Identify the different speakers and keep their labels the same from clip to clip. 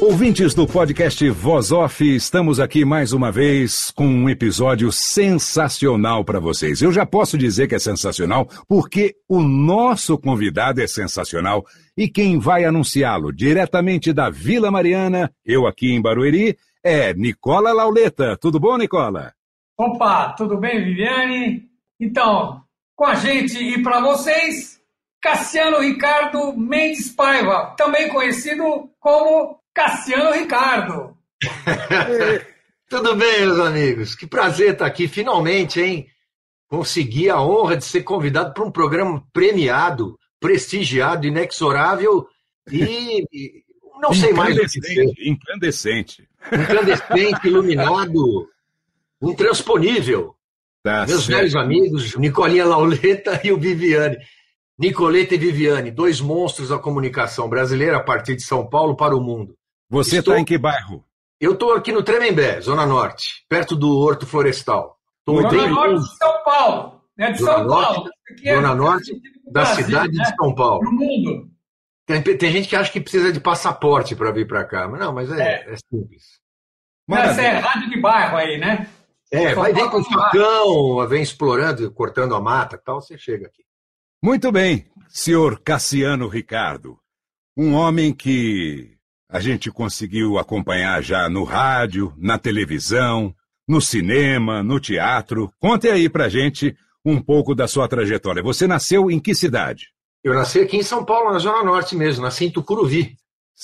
Speaker 1: Ouvintes do podcast Voz Off, estamos aqui mais uma vez com um episódio sensacional para vocês. Eu já posso dizer que é sensacional porque o nosso convidado é sensacional e quem vai anunciá-lo diretamente da Vila Mariana, eu aqui em Barueri, é Nicola Lauleta. Tudo bom, Nicola?
Speaker 2: Opa, tudo bem, Viviane? Então, com a gente e para vocês, Cassiano Ricardo Mendes Paiva, também conhecido como Cassiano Ricardo.
Speaker 3: Tudo bem, meus amigos? Que prazer estar aqui finalmente, hein? Consegui a honra de ser convidado para um programa premiado, prestigiado, inexorável e não sei mais o que dizer.
Speaker 1: Incandescente.
Speaker 3: Incandescente, iluminado, intransponível. Tá Meus certo. velhos amigos, Nicolinha Lauleta e o Viviane. Nicoleta e Viviane, dois monstros da comunicação brasileira a partir de São Paulo para o mundo.
Speaker 1: Você está Estou... em que bairro?
Speaker 3: Eu estou aqui no Tremembé, Zona Norte, perto do Horto Florestal.
Speaker 2: Tô Zona bem Norte de São Paulo. É de Zona São
Speaker 3: Norte,
Speaker 2: Paulo.
Speaker 3: É Zona Norte da Brasil, cidade né? de São Paulo.
Speaker 2: No mundo.
Speaker 3: Tem, tem, gente que acha que precisa de passaporte para vir para cá, mas não, mas é, é. é simples.
Speaker 2: Mas é rádio de bairro aí, né?
Speaker 3: É, Só vai dentro com o facão, vem explorando, cortando a mata tal, você chega aqui.
Speaker 1: Muito bem, senhor Cassiano Ricardo. Um homem que a gente conseguiu acompanhar já no rádio, na televisão, no cinema, no teatro. Conte aí pra gente um pouco da sua trajetória. Você nasceu em que cidade?
Speaker 3: Eu nasci aqui em São Paulo, na Zona Norte mesmo, nasci em Tucuruvi.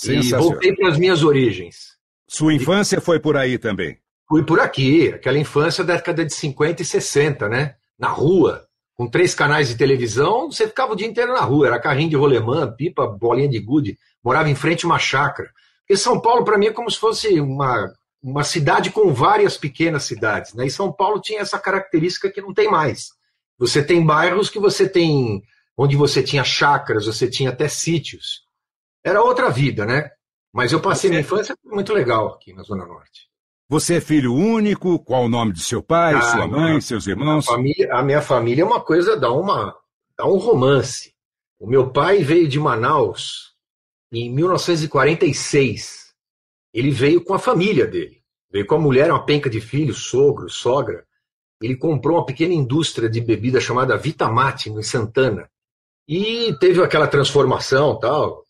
Speaker 3: E voltei para as minhas origens.
Speaker 1: Sua infância e... foi por aí também?
Speaker 3: Fui por aqui, aquela infância da década de 50 e 60, né? Na rua, com três canais de televisão, você ficava o dia inteiro na rua. Era carrinho de rolemã, pipa, bolinha de gude. Morava em frente a uma chácara. Porque São Paulo, para mim, é como se fosse uma, uma cidade com várias pequenas cidades. Né? E São Paulo tinha essa característica que não tem mais. Você tem bairros que você tem, onde você tinha chácaras, você tinha até sítios. Era outra vida, né? Mas eu passei você... minha infância muito legal aqui na Zona Norte.
Speaker 1: Você é filho único? Qual o nome de seu pai, ah, sua mãe, seus irmãos?
Speaker 3: A, família, a minha família é uma coisa, dá, uma, dá um romance. O meu pai veio de Manaus em 1946. Ele veio com a família dele. Veio com a mulher, uma penca de filhos, sogro, sogra. Ele comprou uma pequena indústria de bebida chamada Vitamate, em Santana. E teve aquela transformação tal.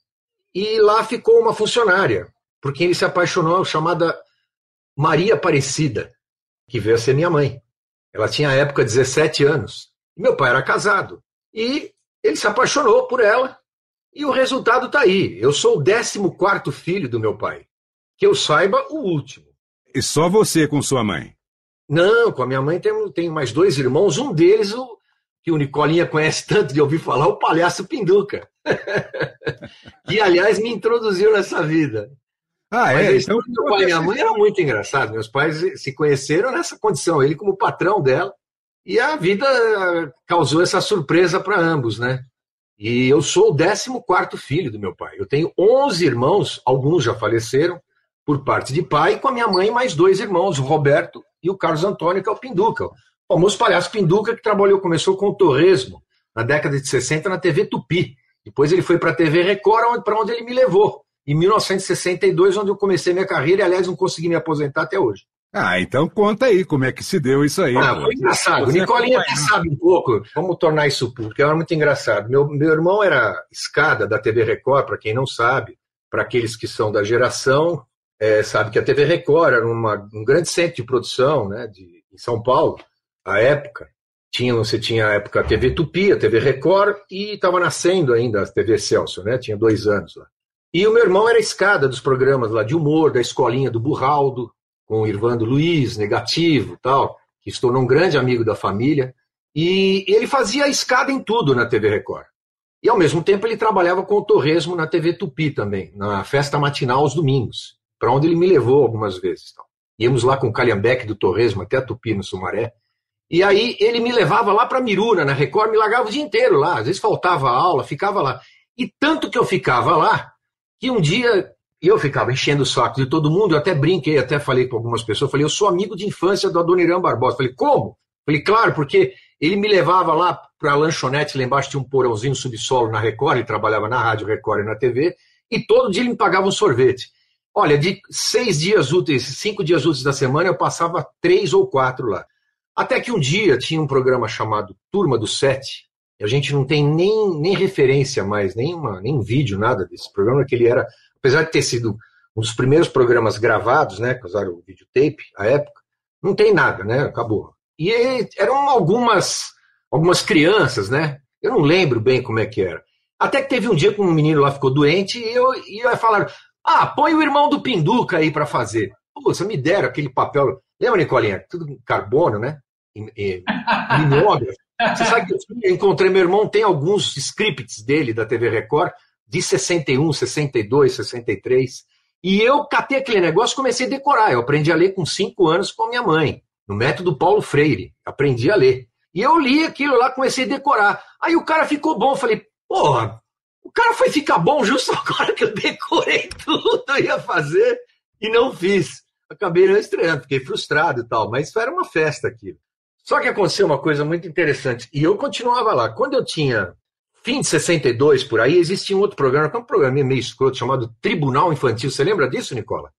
Speaker 3: E lá ficou uma funcionária, porque ele se apaixonou, chamada Maria Aparecida, que veio a ser minha mãe. Ela tinha à época 17 anos. Meu pai era casado. E ele se apaixonou por ela e o resultado está aí. Eu sou o 14 filho do meu pai. Que eu saiba, o último.
Speaker 1: E só você com sua mãe?
Speaker 3: Não, com a minha mãe tem, tem mais dois irmãos. Um deles, o, que o Nicolinha conhece tanto de ouvir falar, o palhaço Pinduca. que, aliás, me introduziu nessa vida.
Speaker 1: Ah, é? Então,
Speaker 3: meu pai e minha mãe era muito engraçado. Meus pais se conheceram nessa condição, ele como patrão dela. E a vida causou essa surpresa para ambos, né? E eu sou o 14 filho do meu pai. Eu tenho 11 irmãos, alguns já faleceram, por parte de pai, com a minha mãe mais dois irmãos, o Roberto e o Carlos Antônio, que é o Pinduca. O famoso palhaço Pinduca, que trabalhou, começou com o Torresmo, na década de 60, na TV Tupi. Depois ele foi para a TV Record, para onde ele me levou. Em 1962, onde eu comecei minha carreira, e aliás, não consegui me aposentar até hoje.
Speaker 1: Ah, então conta aí como é que se deu isso aí.
Speaker 3: Ah, foi engraçado. Você Nicolinha até sabe um pouco como tornar isso público, era muito engraçado. Meu, meu irmão era escada da TV Record, para quem não sabe, para aqueles que são da geração, é, sabe que a TV Record era uma, um grande centro de produção, né, de em São Paulo, a época, tinha, você tinha a época a TV Tupi, a TV Record, e estava nascendo ainda a TV Celso, né? Tinha dois anos lá. E o meu irmão era a escada dos programas lá de humor, da escolinha do Burraldo, com o Irvando Luiz, negativo tal, que se tornou um grande amigo da família. E ele fazia a escada em tudo na TV Record. E ao mesmo tempo ele trabalhava com o Torresmo na TV Tupi também, na festa matinal aos domingos, para onde ele me levou algumas vezes. Tal. Íamos lá com o Calhambeque do Torresmo até a Tupi, no Sumaré. E aí ele me levava lá para Miruna, na Record, me largava o dia inteiro lá. Às vezes faltava aula, ficava lá. E tanto que eu ficava lá, que um dia eu ficava enchendo o saco de todo mundo, eu até brinquei, até falei com algumas pessoas, falei, eu sou amigo de infância do Adoniran Barbosa. Falei, como? Falei, claro, porque ele me levava lá para a lanchonete, lá embaixo tinha um porãozinho subsolo na Record, ele trabalhava na Rádio Record e na TV, e todo dia ele me pagava um sorvete. Olha, de seis dias úteis, cinco dias úteis da semana, eu passava três ou quatro lá. Até que um dia tinha um programa chamado Turma do Sete, a gente não tem nem, nem referência mais, nem, uma, nem vídeo, nada desse programa, que ele era, apesar de ter sido um dos primeiros programas gravados, né, que usaram o videotape, à época, não tem nada, né, acabou. E eram algumas, algumas crianças, né, eu não lembro bem como é que era. Até que teve um dia que um menino lá ficou doente e eu, e eu falaram, ah, põe o irmão do Pinduca aí para fazer. Você me deram aquele papel. Lembra, Nicolinha? Tudo carbono, né? Mimeógrafo. Você sabe que eu encontrei meu irmão, tem alguns scripts dele da TV Record, de 61, 62, 63. E eu catei aquele negócio e comecei a decorar. Eu aprendi a ler com cinco anos com a minha mãe, no método Paulo Freire. Aprendi a ler. E eu li aquilo lá, comecei a decorar. Aí o cara ficou bom. Falei, porra, o cara foi ficar bom justo agora que eu decorei tudo, eu ia fazer e não fiz. Acabei não estreando, fiquei frustrado e tal, mas era uma festa aqui. Só que aconteceu uma coisa muito interessante, e eu continuava lá. Quando eu tinha fim de 62 por aí, existia um outro programa, que é um programa meio escroto, chamado Tribunal Infantil. Você lembra disso, Nicola?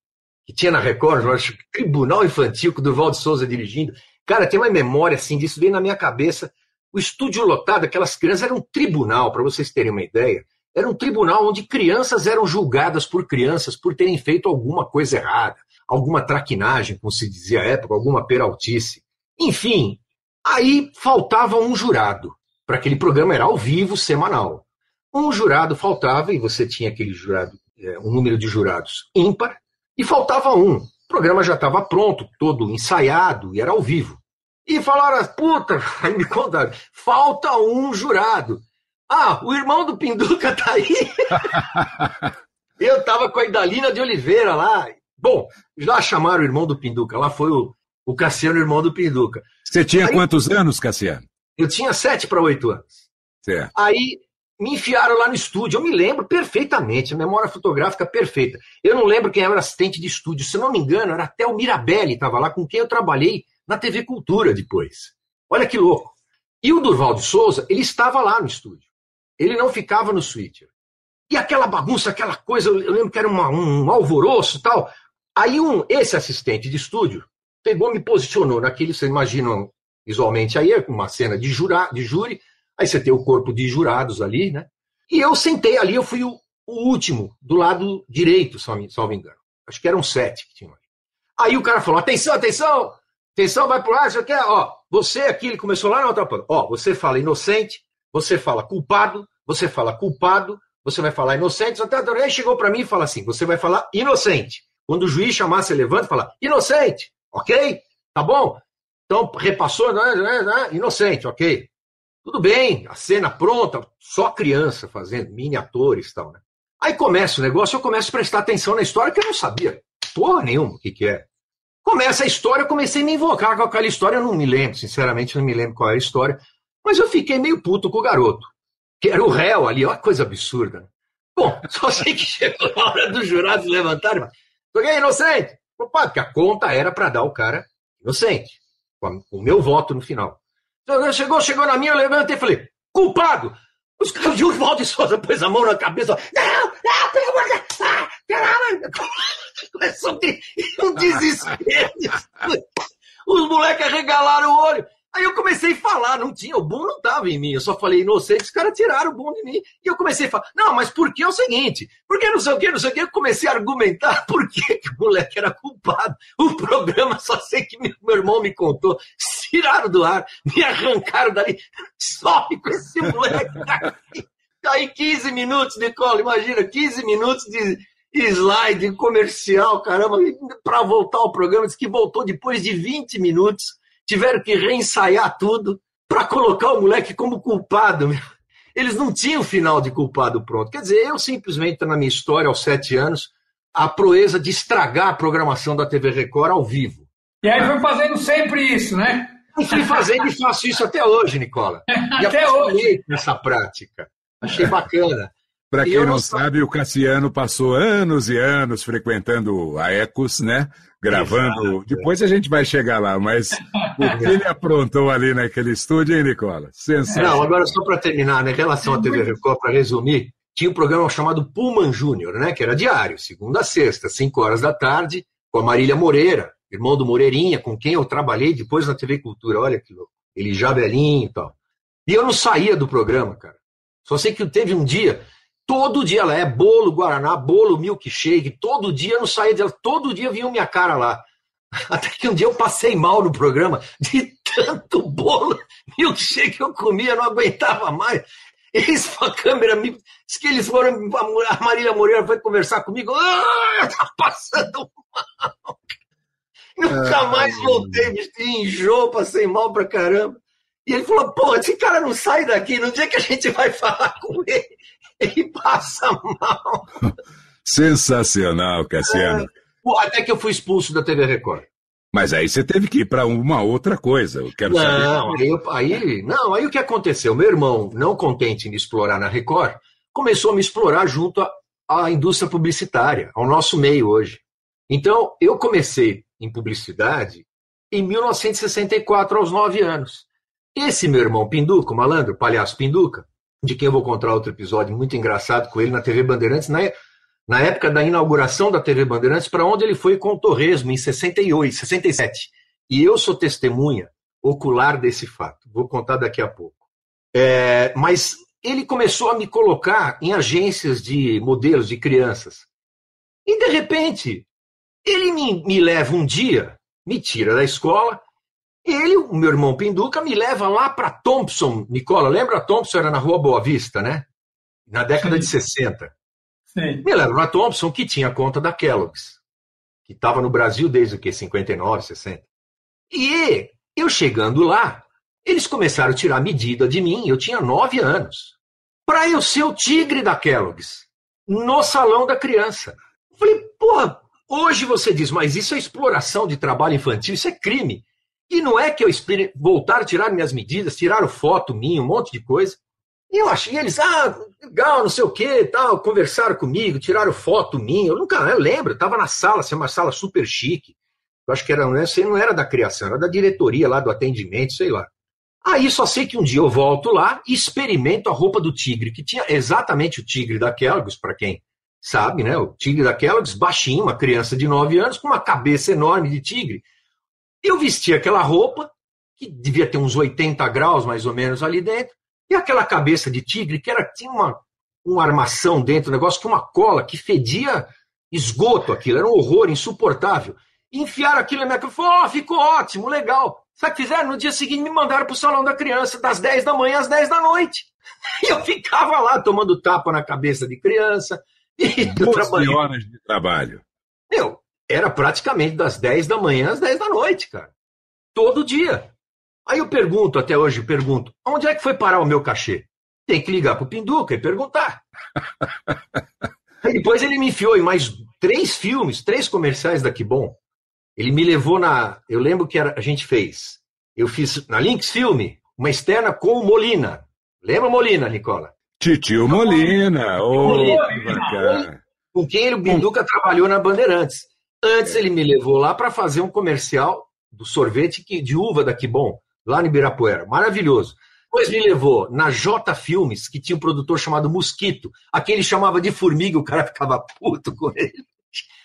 Speaker 3: Que tinha na Record, eu acho, Tribunal Infantil, com o Durval de Souza dirigindo. Cara, tem uma memória assim disso, veio na minha cabeça. O estúdio lotado, aquelas crianças, era um tribunal, para vocês terem uma ideia. Era um tribunal onde crianças eram julgadas por crianças por terem feito alguma coisa errada, alguma traquinagem, como se dizia à época, alguma peraltice. Enfim, aí faltava um jurado, para aquele programa era ao vivo, semanal. Um jurado faltava, e você tinha aquele jurado, é, um número de jurados ímpar, e faltava um. O programa já estava pronto, todo ensaiado, e era ao vivo. E falaram, puta, aí me contaram, falta um jurado. Ah, o irmão do Pinduca tá aí. eu tava com a Idalina de Oliveira lá. Bom, já chamaram o irmão do Pinduca. Lá foi o, o Cassiano, irmão do Pinduca.
Speaker 1: Você tinha aí, quantos anos, Cassiano?
Speaker 3: Eu tinha sete para oito anos.
Speaker 1: Certo.
Speaker 3: Aí me enfiaram lá no estúdio. Eu me lembro perfeitamente, a memória fotográfica perfeita. Eu não lembro quem era assistente de estúdio. Se não me engano, era até o Mirabelli, estava lá, com quem eu trabalhei na TV Cultura depois. Olha que louco. E o Durval de Souza, ele estava lá no estúdio. Ele não ficava no switcher. E aquela bagunça, aquela coisa, eu lembro que era uma, um alvoroço tal. Aí um, esse assistente de estúdio pegou, me posicionou naquele, vocês imaginam visualmente aí, uma cena de, jura, de júri, aí você tem o corpo de jurados ali, né? E eu sentei ali, eu fui o, o último, do lado direito, se não me engano. Acho que eram sete que tinham ali. Aí o cara falou: atenção, atenção, atenção, vai pro ar, você quer, ó, você aqui, ele começou lá na outra ponta. Ó, você fala inocente, você fala culpado, você fala culpado, você vai falar inocente. Até aí chegou para mim e fala assim: você vai falar inocente. Quando o juiz chamar, você levanta e fala inocente, ok? Tá bom? Então, repassou, né, né, né, inocente, ok? Tudo bem, a cena pronta, só criança fazendo, mini atores e tal, né? Aí começa o negócio, eu começo a prestar atenção na história que eu não sabia porra nenhuma o que, que é. Começa a história, eu comecei a me invocar com aquela história, eu não me lembro, sinceramente, não me lembro qual era a história. Mas eu fiquei meio puto com o garoto, que era o réu ali, olha que coisa absurda. Né? Bom, só sei que chegou na hora dos jurados levantarem, joguei inocente. Opa, porque a conta era para dar o cara inocente, com o meu voto no final. Chegou, chegou na minha, eu levantei e falei, culpado! Os caras de Oswaldo de Souza pôs a mão na cabeça, não, não, pelo amor de Deus, ah! Começou um desespero. Os moleques arregalaram o olho. Aí eu comecei a falar, não tinha, o bom não estava em mim, eu só falei inocente, os caras tiraram o bom de mim. E eu comecei a falar, não, mas por que é o seguinte? Porque não sei o que, não sei o que, eu comecei a argumentar por que, que o moleque era culpado. O programa, só sei que meu meu irmão me contou, tiraram do ar, me arrancaram dali, sobe com esse moleque daqui. Aí 15 minutos, Nicola, imagina, 15 minutos de slide comercial, caramba, para voltar ao programa, disse que voltou depois de 20 minutos, tiveram que reensaiar tudo para colocar o moleque como culpado. Eles não tinham final de culpado pronto. Quer dizer, eu simplesmente, na minha história, aos sete anos, a proeza de estragar a programação da TV Record ao vivo.
Speaker 4: E aí foi fazendo sempre isso, né?
Speaker 3: Eu fui fazendo e faço isso até hoje, Nicola.
Speaker 4: E até hoje.
Speaker 3: nessa prática. Achei bacana.
Speaker 1: Para quem não sabe, o Cassiano passou anos e anos frequentando a Ecos, né? Gravando. Exato. Depois a gente vai chegar lá, mas o que ele aprontou ali naquele estúdio, hein, Nicola?
Speaker 3: Sensacional. Não, agora só para terminar, né, em relação à TV Record, para resumir, tinha um programa chamado Pullman Júnior, né? Que era diário, segunda a sexta, 5 horas da tarde, com a Marília Moreira, irmão do Moreirinha, com quem eu trabalhei depois na TV Cultura. Olha que louco. Ele já velhinho e tal. E eu não saía do programa, cara. Só sei que teve um dia Todo dia ela é bolo Guaraná, bolo milkshake, todo dia eu não saía dela, todo dia vinha minha cara lá. Até que um dia eu passei mal no programa, de tanto bolo, milkshake que eu comia, não aguentava mais. Eles a câmera, me, diz que eles foram, a Marília Moreira foi conversar comigo, ah, tá passando mal. Nunca ah, mais voltei, enjoo, passei mal pra caramba. E ele falou, pô, esse cara não sai daqui, no dia que a gente vai falar com ele, ele passa mal.
Speaker 1: Sensacional, Cassiano.
Speaker 3: É, até que eu fui expulso da TV Record.
Speaker 1: Mas aí você teve que ir para uma outra coisa. Eu quero
Speaker 3: não,
Speaker 1: saber.
Speaker 3: Aí, eu, aí, não, aí o que aconteceu? Meu irmão, não contente em me explorar na Record, começou a me explorar junto à, à indústria publicitária, ao nosso meio hoje. Então, eu comecei em publicidade em 1964, aos nove anos. Esse meu irmão Pinduca, o malandro, o palhaço Pinduca, de quem eu vou contar outro episódio muito engraçado com ele na TV Bandeirantes, na, na época da inauguração da TV Bandeirantes, para onde ele foi com o Torresmo, em 68, 67. E eu sou testemunha ocular desse fato. Vou contar daqui a pouco. É, mas ele começou a me colocar em agências de modelos de crianças. E, de repente, ele me, me leva um dia, me tira da escola, ele, o meu irmão Pinduca, me leva lá para Thompson. Nicola, lembra Thompson? Era na Rua Boa Vista, né? Na década Sim. de 60. Sim. Me leva para Thompson, que tinha conta da Kellogg's, que estava no Brasil desde o que? 59, 60. E eu chegando lá, eles começaram a tirar medida de mim, eu tinha nove anos, para eu ser o tigre da Kellogg's, no salão da criança. Eu falei, porra, hoje você diz, mas isso é exploração de trabalho infantil, isso é crime. E não é que eu voltar a tirar minhas medidas, tiraram foto minha, um monte de coisa. E eu achei eles, ah, legal, não sei o que, tal, conversaram comigo, tiraram foto minha. Eu nunca, eu lembro, estava na sala, assim, uma sala super chique. Eu acho que era, não, sei, não era da criação, era da diretoria lá do atendimento, sei lá. Aí só sei que um dia eu volto lá e experimento a roupa do tigre, que tinha exatamente o tigre da Kellogg's, para quem sabe, né? O tigre da Kellogg's, baixinho, uma criança de 9 anos, com uma cabeça enorme de tigre. Eu vesti aquela roupa, que devia ter uns 80 graus mais ou menos ali dentro, e aquela cabeça de tigre, que era, tinha uma, uma armação dentro, um negócio que uma cola que fedia esgoto aquilo, era um horror insuportável. E enfiaram aquilo na minha e falaram, oh, ficou ótimo, legal. Sabe o que fizeram? No dia seguinte me mandaram para o salão da criança, das 10 da manhã às 10 da noite. E eu ficava lá tomando tapa na cabeça de criança.
Speaker 1: E horas de trabalho.
Speaker 3: Meu, era praticamente das 10 da manhã às 10 da noite, cara. Todo dia. Aí eu pergunto, até hoje, pergunto, onde é que foi parar o meu cachê? Tem que ligar pro Pinduca e perguntar. Aí depois ele me enfiou em mais três filmes, três comerciais da Que Bom. Ele me levou na. Eu lembro que era, a gente fez. Eu fiz na Lynx Filme uma externa com o Molina. Lembra Molina, Nicola?
Speaker 1: Titio Molina. Oh, Molina.
Speaker 3: Com quem o Pinduca trabalhou na Bandeirantes. Antes ele me levou lá para fazer um comercial do sorvete de uva da Bom, lá no Ibirapuera. Maravilhoso. Depois me levou na J Filmes, que tinha um produtor chamado Mosquito. Aquele chamava de formiga, o cara ficava puto com ele.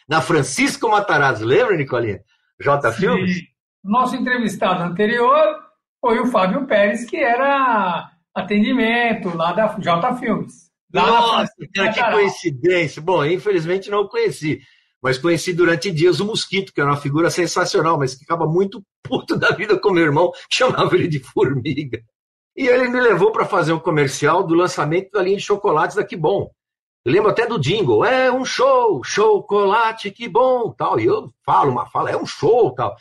Speaker 3: Na Francisco Matarazzo, lembra, Nicolinha? J Filmes?
Speaker 4: Nosso entrevistado anterior foi o Fábio Pérez, que era atendimento lá da J Filmes.
Speaker 3: Nossa, cara, que coincidência. Bom, infelizmente não conheci. Mas conheci durante dias o Mosquito, que era uma figura sensacional, mas que ficava muito puto da vida com meu irmão, chamava ele de Formiga. E ele me levou para fazer um comercial do lançamento da linha de chocolates da Que Bom. Eu lembro até do jingle, é um show, chocolate, que bom, tal. E eu falo uma fala, é um show, tal.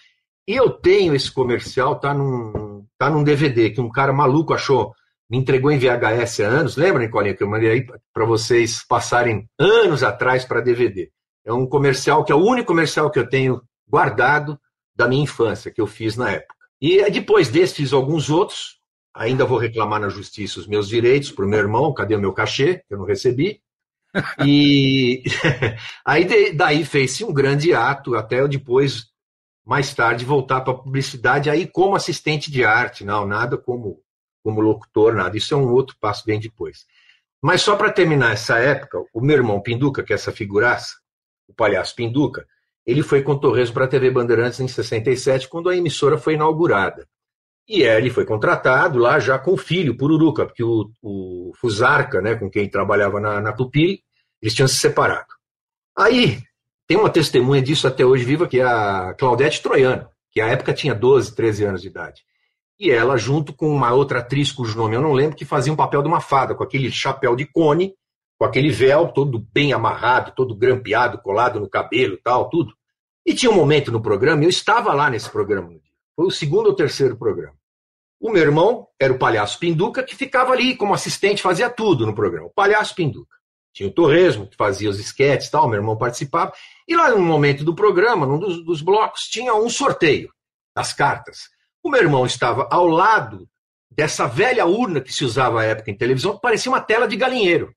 Speaker 3: E eu tenho esse comercial, tá num, tá num DVD que um cara maluco achou, me entregou em VHS há anos. Lembra, Nicolinha, que eu mandei aí para vocês passarem anos atrás para DVD. É um comercial que é o único comercial que eu tenho guardado da minha infância, que eu fiz na época. E depois desse, fiz alguns outros. Ainda vou reclamar na justiça os meus direitos para o meu irmão. Cadê o meu cachê? Que eu não recebi. E aí daí fez-se um grande ato, até eu depois, mais tarde, voltar para a publicidade, aí como assistente de arte, não, nada como, como locutor, nada. Isso é um outro passo bem depois. Mas só para terminar essa época, o meu irmão Pinduca, que é essa figuraça, o palhaço Pinduca, ele foi com Torres para a TV Bandeirantes em 67, quando a emissora foi inaugurada. E ele foi contratado lá já com o filho, Pururuca, porque o, o Fusarca, né, com quem trabalhava na, na Tupi, eles tinham se separado. Aí, tem uma testemunha disso até hoje viva, que é a Claudete Troiano, que à época tinha 12, 13 anos de idade. E ela, junto com uma outra atriz cujo nome eu não lembro, que fazia um papel de uma fada, com aquele chapéu de cone, com aquele véu todo bem amarrado, todo grampeado, colado no cabelo tal, tudo. E tinha um momento no programa, eu estava lá nesse programa. Foi o segundo ou terceiro programa. O meu irmão era o palhaço Pinduca, que ficava ali como assistente, fazia tudo no programa. O palhaço Pinduca. Tinha o Torresmo, que fazia os esquetes tal, meu irmão participava. E lá no momento do programa, num dos, dos blocos, tinha um sorteio das cartas. O meu irmão estava ao lado dessa velha urna que se usava à época em televisão, que parecia uma tela de galinheiro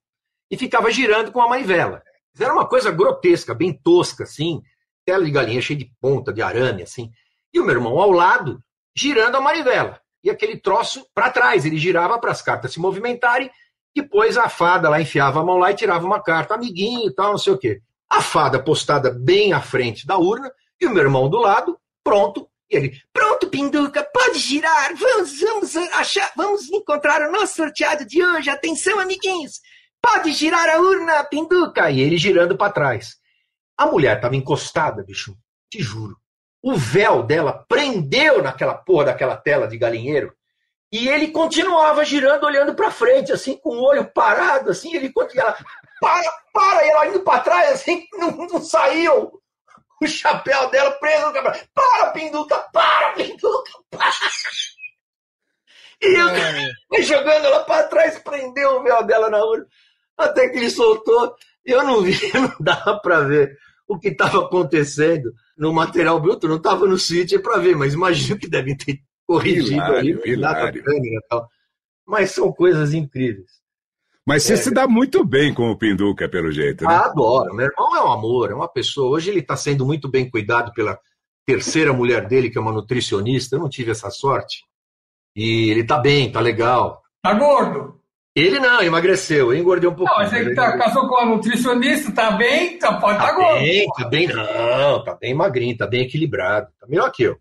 Speaker 3: e ficava girando com a manivela. Era uma coisa grotesca, bem tosca, assim, tela de galinha cheia de ponta, de arame, assim. E o meu irmão ao lado, girando a manivela. E aquele troço para trás, ele girava para as cartas se movimentarem, depois a fada lá enfiava a mão lá e tirava uma carta, amiguinho e tal, não sei o quê. A fada postada bem à frente da urna, e o meu irmão do lado, pronto, e ele, pronto, Pinduca, pode girar, vamos, vamos achar, vamos encontrar o nosso sorteado de hoje, atenção, amiguinhos. Pode girar a urna, Pinduca! E ele girando para trás. A mulher estava encostada, bicho, te juro. O véu dela prendeu naquela porra daquela tela de galinheiro e ele continuava girando, olhando para frente, assim, com o olho parado, assim, ele continuava, para, para, e ela indo para trás, assim, não, não saiu. O chapéu dela preso no cabelo. Para, Pinduca, para, Pinduca, para. E eu é. jogando ela para trás, prendeu o véu dela na urna. Até que ele soltou. Eu não vi, não dava para ver o que estava acontecendo no material bruto, não estava no sítio para ver, mas imagino que devem ter corrigido hilário, ali, hilário. câmera tal. Mas são coisas incríveis.
Speaker 1: Mas você é. se dá muito bem com o Pinduca, pelo jeito. Né?
Speaker 3: Adoro. Meu irmão é um amor, é uma pessoa. Hoje ele está sendo muito bem cuidado pela terceira mulher dele, que é uma nutricionista. Eu não tive essa sorte. E ele está bem, está legal.
Speaker 4: Tá gordo?
Speaker 3: Ele não, emagreceu, eu engordei um pouco.
Speaker 4: Não, mas ele tá, casou com a nutricionista, tá bem, tá, pode tá, tá gordo.
Speaker 3: Bem, tá bem, não, tá bem magrinho, tá bem equilibrado, tá melhor que eu.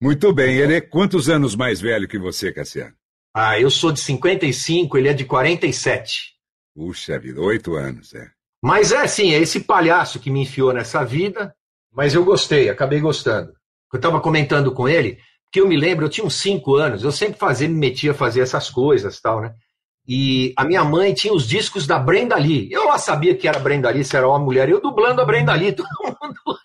Speaker 1: Muito bem, ele é quantos anos mais velho que você, Cassiano?
Speaker 3: Ah, eu sou de 55, ele é de 47.
Speaker 1: Puxa vida, oito anos, é.
Speaker 3: Mas é assim, é esse palhaço que me enfiou nessa vida, mas eu gostei, acabei gostando. Eu estava comentando com ele, que eu me lembro, eu tinha uns cinco anos, eu sempre fazia, me metia a fazer essas coisas tal, né? E a minha mãe tinha os discos da Brenda Lee. Eu lá sabia que era Brenda Lee, se era uma mulher. Eu dublando a Brenda Lee, todo mundo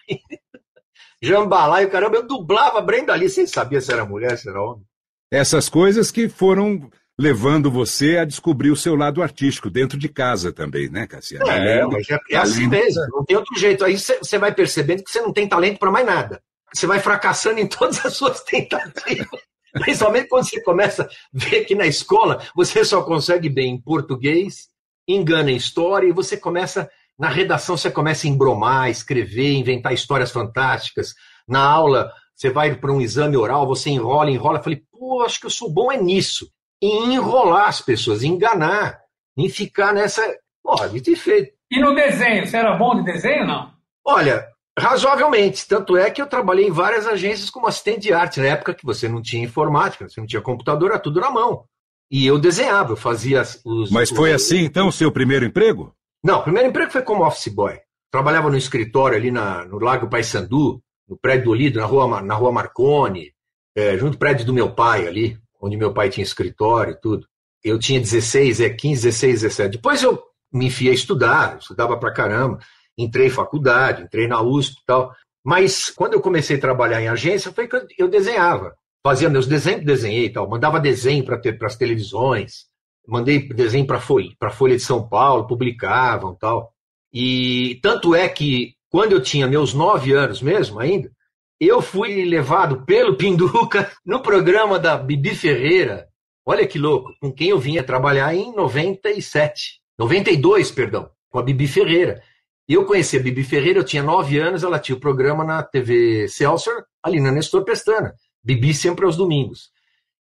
Speaker 3: Jambalá e o caramba, eu dublava a Brenda Lee, sem saber se era mulher, se era homem.
Speaker 1: Essas coisas que foram levando você a descobrir o seu lado artístico dentro de casa também, né, Cassiano?
Speaker 3: É, mas é, é assim mesmo, não tem outro jeito. Aí você vai percebendo que você não tem talento para mais nada. Você vai fracassando em todas as suas tentativas. Principalmente quando você começa a ver que na escola você só consegue bem em português, engana em história, e você começa, na redação, você começa a embromar, escrever, inventar histórias fantásticas. Na aula, você vai para um exame oral, você enrola, enrola. Eu falei, pô, acho que eu sou bom é nisso. Em enrolar as pessoas, em enganar, em ficar nessa. Pode ter feito.
Speaker 4: E no desenho, você era bom de desenho não?
Speaker 3: Olha, Razoavelmente. Tanto é que eu trabalhei em várias agências como assistente de arte, na época que você não tinha informática, você não tinha computador, era tudo na mão. E eu desenhava, eu fazia os.
Speaker 1: Mas foi os... assim, então, o seu primeiro emprego?
Speaker 3: Não, o primeiro emprego foi como office boy. trabalhava no escritório ali na, no Lago Paissandu, no prédio do Olido, na rua, na rua Marconi, é, junto ao prédio do meu pai ali, onde meu pai tinha escritório e tudo. Eu tinha 16, é 15, 16, 17. Depois eu me enfiei a estudar, estudava pra caramba, entrei em faculdade, entrei na USP e tal. Mas quando eu comecei a trabalhar em agência, foi que eu desenhava. Fazia meus desenhos, desenhei e tal, mandava desenho para as televisões, mandei desenho para Folha, a Folha de São Paulo, publicavam tal. E tanto é que quando eu tinha meus nove anos mesmo ainda, eu fui levado pelo Pinduca no programa da Bibi Ferreira. Olha que louco, com quem eu vinha trabalhar em 97, 92, perdão, com a Bibi Ferreira. E eu conheci a Bibi Ferreira, eu tinha nove anos, ela tinha o programa na TV Celsius, ali na Nestor Pestana. Bibi sempre aos domingos.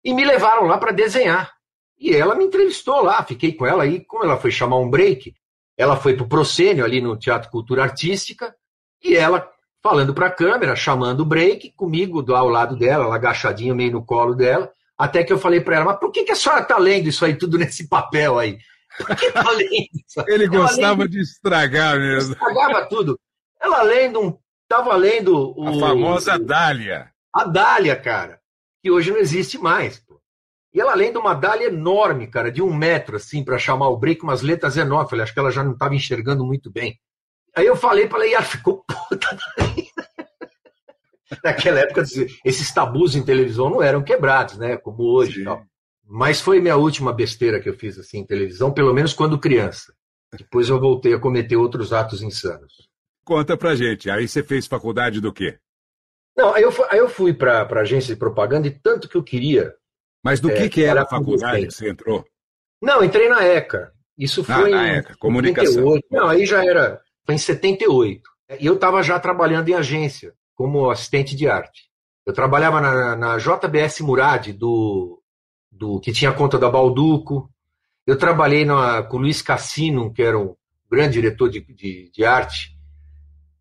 Speaker 3: E me levaram lá para desenhar. E ela me entrevistou lá, fiquei com ela aí, como ela foi chamar um break, ela foi para o Procênio, ali no Teatro Cultura Artística, e ela falando para a câmera, chamando o break, comigo ao lado dela, ela agachadinha meio no colo dela, até que eu falei para ela, mas por que, que a senhora está lendo isso aí tudo nesse papel aí? Por que tá lendo?
Speaker 1: Ele gostava lendo... de estragar mesmo.
Speaker 3: Estragava tudo. Ela lendo um. Estava lendo
Speaker 1: o. A famosa Dália.
Speaker 3: A Dália, cara. Que hoje não existe mais. Pô. E ela lendo uma Dália enorme, cara, de um metro, assim, para chamar o break, umas letras enormes. Falei, acho que ela já não estava enxergando muito bem. Aí eu falei para ela, e ela ficou puta. Naquela época, esses tabus em televisão não eram quebrados, né? Como hoje. Mas foi minha última besteira que eu fiz assim em televisão, pelo menos quando criança. Depois eu voltei a cometer outros atos insanos.
Speaker 1: Conta pra gente, aí você fez faculdade do quê?
Speaker 3: Não, aí eu, aí eu fui para agência de propaganda e tanto que eu queria.
Speaker 1: Mas do é, que, que era a faculdade que você entrou?
Speaker 3: Não, entrei na ECA. Isso ah, foi ah, na em ECA,
Speaker 1: comunicação. 78.
Speaker 3: Não, aí já era, foi em 78. E eu estava já trabalhando em agência, como assistente de arte. Eu trabalhava na, na JBS Murad, do, do, que tinha conta da Balduco. Eu trabalhei na, com o Luiz Cassino, que era um grande diretor de, de, de arte.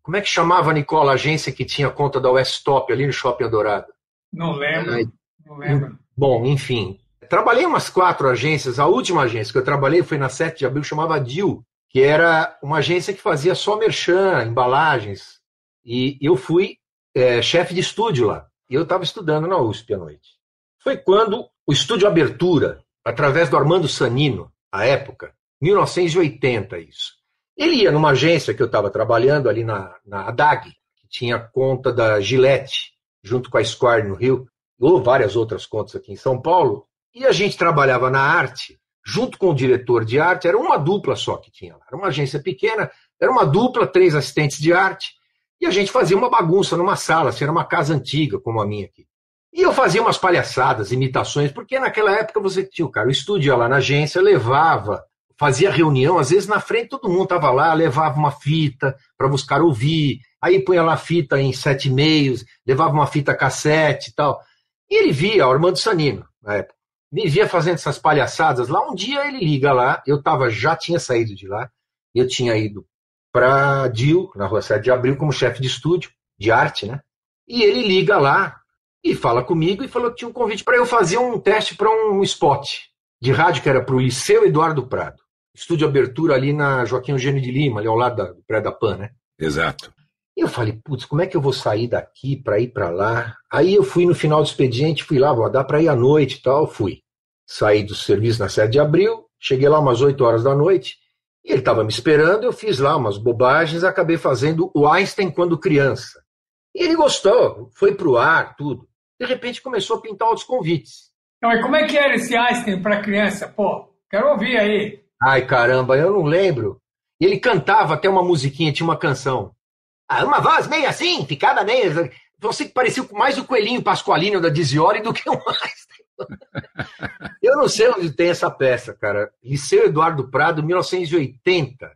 Speaker 3: Como é que chamava, Nicola, a agência que tinha conta da Westop ali no Shopping Adorado?
Speaker 4: Não lembro. não lembro.
Speaker 3: Bom, enfim. Trabalhei umas quatro agências. A última agência que eu trabalhei foi na 7 de abril, chamava DIL, que era uma agência que fazia só merchan, embalagens. E eu fui é, chefe de estúdio lá. E eu estava estudando na USP à noite. Foi quando o estúdio Abertura, através do Armando Sanino, à época, 1980 isso, ele ia numa agência que eu estava trabalhando ali na, na ADAG, que tinha conta da Gillette, junto com a Square no Rio, ou várias outras contas aqui em São Paulo, e a gente trabalhava na arte, junto com o diretor de arte, era uma dupla só que tinha lá. Era uma agência pequena, era uma dupla, três assistentes de arte, e a gente fazia uma bagunça numa sala, assim, era uma casa antiga, como a minha aqui. E eu fazia umas palhaçadas, imitações, porque naquela época você tinha o cara, o estúdio lá na agência, levava fazia reunião, às vezes na frente todo mundo estava lá, levava uma fita para buscar ouvir, aí punha lá fita em sete meios, levava uma fita cassete e tal. E ele via, Armando Sanino, na época, me via fazendo essas palhaçadas lá. Um dia ele liga lá, eu tava, já tinha saído de lá, eu tinha ido para Dil, na rua 7 de abril, como chefe de estúdio, de arte, né? E ele liga lá e fala comigo e falou que tinha um convite para eu fazer um teste para um spot de rádio que era para o Liceu Eduardo Prado estúdio abertura ali na Joaquim Eugênio de Lima, ali ao lado da, do prédio da PAN, né?
Speaker 1: Exato.
Speaker 3: E eu falei, putz, como é que eu vou sair daqui para ir para lá? Aí eu fui no final do expediente, fui lá, vou dar para ir à noite e tal, fui. Saí do serviço na 7 de abril, cheguei lá umas 8 horas da noite, e ele estava me esperando, eu fiz lá umas bobagens, acabei fazendo o Einstein quando criança. E ele gostou, foi pro ar, tudo. De repente começou a pintar outros convites.
Speaker 4: Mas como é que era esse Einstein para criança? Pô, quero ouvir aí.
Speaker 3: Ai, caramba, eu não lembro. Ele cantava até uma musiquinha, tinha uma canção. Ah, uma voz meio assim, ficada meio. Você que parecia mais o coelhinho Pasqualino da Dizioli do que o mais. eu não sei onde tem essa peça, cara. Liceu Eduardo Prado, 1980.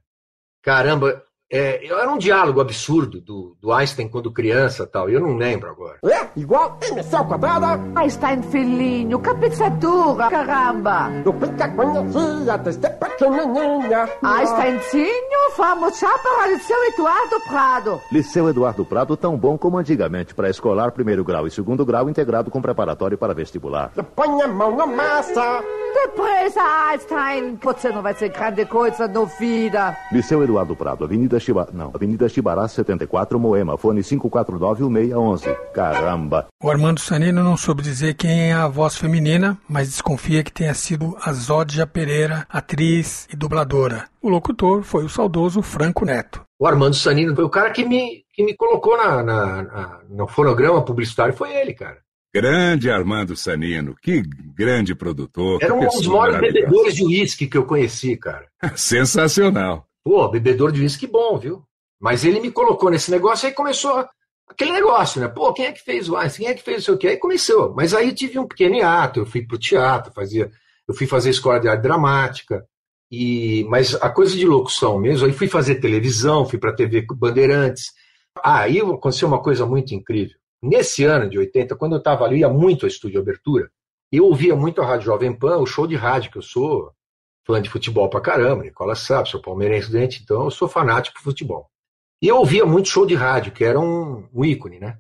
Speaker 3: Caramba, é, era um diálogo absurdo do, do Einstein quando criança tal. Eu não lembro agora.
Speaker 5: É igual MC ao quadrado.
Speaker 6: Einstein, filhinho, cabeça dura, caramba.
Speaker 5: Do pica conhecia desde pequenininha.
Speaker 6: Einsteinzinho, vamos já para o Liceu Eduardo Prado.
Speaker 7: Liceu Eduardo Prado, tão bom como antigamente, para escolar primeiro grau e segundo grau, integrado com preparatório para vestibular.
Speaker 5: Põe a mão na massa.
Speaker 6: Depressa, Einstein. Você não vai ser grande coisa no vida.
Speaker 7: Liceu Eduardo Prado, Avenida Chibará. Não, Avenida Chibará 74, Moema. Fone 549-1611. Caramba!
Speaker 2: O Armando Sanino não soube dizer quem é a voz feminina, mas desconfia que tenha sido a Zódia Pereira, atriz e dubladora. O locutor foi o saudoso Franco Neto.
Speaker 3: O Armando Sanino foi o cara que me, que me colocou na, na, na, no fonograma publicitário, foi ele, cara.
Speaker 1: Grande Armando Sanino, que grande produtor.
Speaker 3: Era um dos maiores bebedores de uísque que eu conheci, cara.
Speaker 1: Sensacional.
Speaker 3: Pô, bebedor de uísque bom, viu? Mas ele me colocou nesse negócio, aí começou aquele negócio, né? Pô, quem é que fez o Einstein? Quem é que fez o seu quê? Aí começou. Mas aí tive um pequeno hiato, eu fui pro teatro, fazia, eu fui fazer escola de arte dramática, e mas a coisa de locução mesmo, aí fui fazer televisão, fui para TV Bandeirantes. Aí aconteceu uma coisa muito incrível. Nesse ano de 80, quando eu estava ali, eu ia muito ao estúdio Abertura, eu ouvia muito a Rádio Jovem Pan, o show de rádio, que eu sou fã de futebol pra caramba, Nicola sabe, sou palmeirense dentro, então eu sou fanático por futebol. E eu ouvia muito show de rádio, que era um, um ícone, né?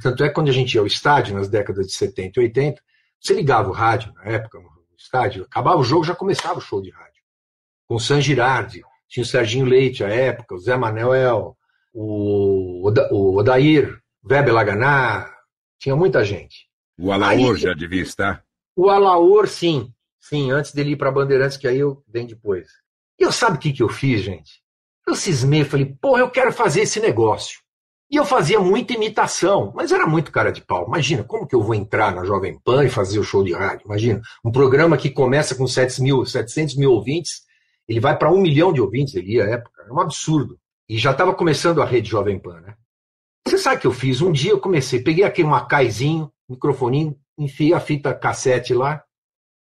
Speaker 3: Tanto é que quando a gente ia ao estádio, nas décadas de 70 e 80, você ligava o rádio, na época, no estádio, acabava o jogo, já começava o show de rádio. Com o San Girardi, tinha o Serginho Leite, à época, o Zé Manuel, o, o Odair, Weber Laganá, tinha muita gente.
Speaker 1: O Alaor aí, já devia estar?
Speaker 3: O Alaor, sim. Sim, antes dele ir para Bandeirantes, que aí eu vem depois. E eu sabe o que, que eu fiz, gente? Eu cismei, falei, porra, eu quero fazer esse negócio. E eu fazia muita imitação, mas era muito cara de pau. Imagina, como que eu vou entrar na Jovem Pan e fazer o show de rádio? Imagina, um programa que começa com 700 mil, 700 mil ouvintes, ele vai para um milhão de ouvintes, ia à época. É um absurdo. E já estava começando a rede Jovem Pan, né? Você sabe o que eu fiz? Um dia eu comecei, peguei aqui um acaizinho, microfoninho, enfiei a fita cassete lá,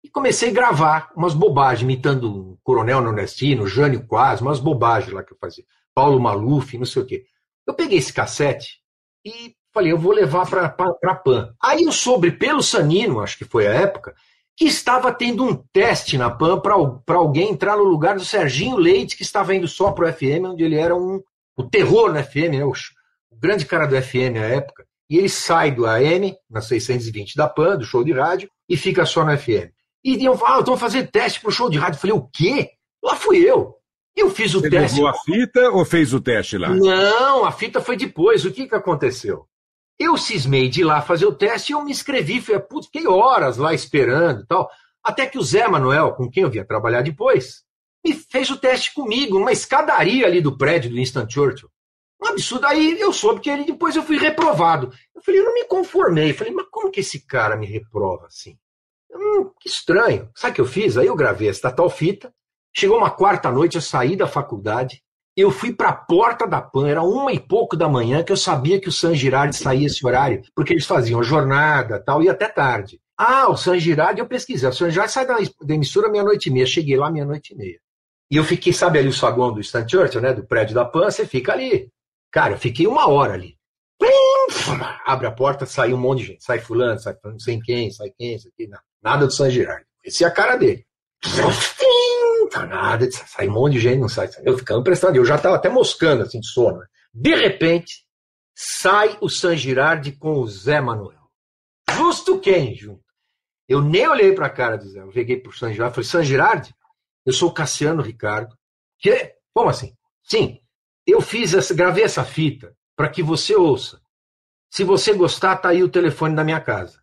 Speaker 3: e comecei a gravar umas bobagens, imitando o Coronel Nonestino, Jânio Quase, umas bobagens lá que eu fazia. Paulo Maluf, não sei o quê. Eu peguei esse cassete e falei, eu vou levar para a PAN. Aí eu soube pelo Sanino, acho que foi a época, que estava tendo um teste na PAN para alguém entrar no lugar do Serginho Leite, que estava indo só para o FM, onde ele era um, o terror no FM, né? o, o grande cara do FM na época. E ele sai do AM, na 620 da PAN, do show de rádio, e fica só no FM. E iam falar, ah, estão fazendo teste para o show de rádio. Eu falei, o quê? Lá fui eu. Eu fiz o
Speaker 1: Você
Speaker 3: teste.
Speaker 1: Você a fita ou fez o teste lá?
Speaker 3: Não, a fita foi depois. O que, que aconteceu? Eu cismei de ir lá fazer o teste e eu me inscrevi. Falei, putz, fiquei horas lá esperando e tal. Até que o Zé Manuel, com quem eu vinha trabalhar depois, me fez o teste comigo, numa escadaria ali do prédio do Winston Churchill. Um absurdo. Aí eu soube que ele depois eu fui reprovado. Eu falei, eu não me conformei. Eu falei, mas como que esse cara me reprova assim? Hum, que estranho. Sabe o que eu fiz? Aí eu gravei esta tal fita. Chegou uma quarta noite, eu saí da faculdade. Eu fui para a porta da PAN, era uma e pouco da manhã, que eu sabia que o San Girardi saía esse horário, porque eles faziam jornada tal, e até tarde. Ah, o San Girardi eu pesquisei. O San Girardi sai da, da emissora meia-noite e meia. Cheguei lá meia-noite e meia. E eu fiquei, sabe ali o saguão do Stan Churchill, né? Do prédio da PAN, você fica ali. Cara, eu fiquei uma hora ali. Abre a porta, sai um monte de gente. Sai fulano, sai não sei quem, sai quem, sai quem. Nada do San Girardi. Esse é a cara dele. Tá nada, sai um monte de gente, não sai. Eu ficando prestando. Eu já estava até moscando assim de sono. Né? De repente, sai o San Girardi com o Zé Manuel. Justo quem junto? Eu nem olhei para a cara do Zé. Eu peguei pro San Girardi. Falei, San Girardi, eu sou o Cassiano Ricardo. Que? Como assim? Sim, eu fiz essa, gravei essa fita para que você ouça. Se você gostar, tá aí o telefone da minha casa.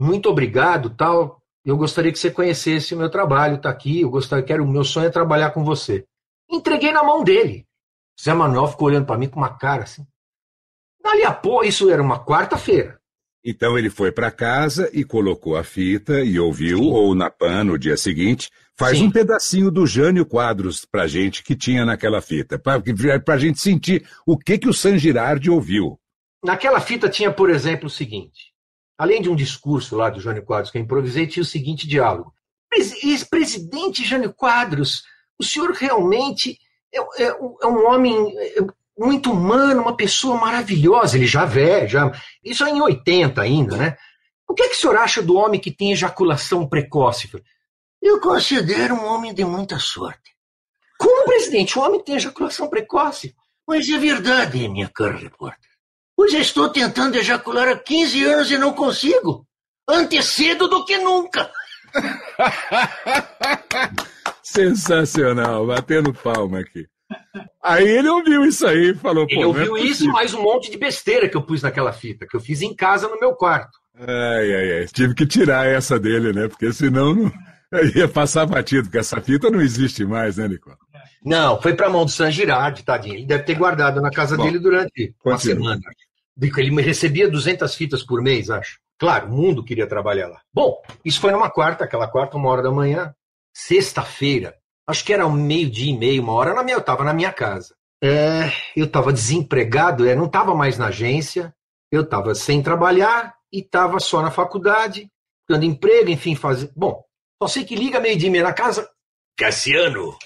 Speaker 3: Muito obrigado, tal. Eu gostaria que você conhecesse o meu trabalho, tá aqui. Eu gostaria, quero, o meu sonho é trabalhar com você. Entreguei na mão dele. Zé Manuel ficou olhando para mim com uma cara assim. Dali a pouco, isso era uma quarta-feira.
Speaker 1: Então ele foi para casa e colocou a fita e ouviu, Sim. ou na PAN no dia seguinte, faz Sim. um pedacinho do Jânio Quadros pra gente que tinha naquela fita, pra, pra gente sentir o que que o San Girardi ouviu.
Speaker 3: Naquela fita tinha, por exemplo, o seguinte, além de um discurso lá do Jânio Quadros que eu improvisei, tinha o seguinte diálogo. Ex-presidente Jânio Quadros, o senhor realmente é, é, é um homem é, muito humano, uma pessoa maravilhosa, ele já velho, já. Isso é em 80 ainda, né? O que, é que o senhor acha do homem que tem ejaculação precoce? Eu considero um homem de muita sorte. Como, presidente, um homem tem ejaculação precoce? Mas é verdade, minha cara repórter. Pois já estou tentando ejacular há 15 anos e não consigo. Antes cedo do que nunca.
Speaker 1: Sensacional, batendo palma aqui. Aí ele ouviu isso aí e falou,
Speaker 3: Ele
Speaker 1: pô,
Speaker 3: ouviu
Speaker 1: é
Speaker 3: isso, mais um monte de besteira que eu pus naquela fita, que eu fiz em casa no meu quarto.
Speaker 1: Ai, ai, ai. Tive que tirar essa dele, né? Porque senão não... eu ia passar batido, porque essa fita não existe mais, né, Nicola?
Speaker 3: Não, foi pra mão do San Girardi, tadinho. Ele deve ter guardado na casa
Speaker 1: Bom,
Speaker 3: dele durante uma semana. Ele me recebia 200 fitas por mês, acho. Claro, o mundo queria trabalhar lá. Bom, isso foi numa quarta, aquela quarta, uma hora da manhã. Sexta-feira, acho que era um meio-dia e meio, uma hora, na minha, eu estava na minha casa. É, eu estava desempregado, é, não estava mais na agência, eu estava sem trabalhar e estava só na faculdade, dando emprego, enfim, fazer. Bom, só sei que liga meio-dia e meia na casa. Cassiano.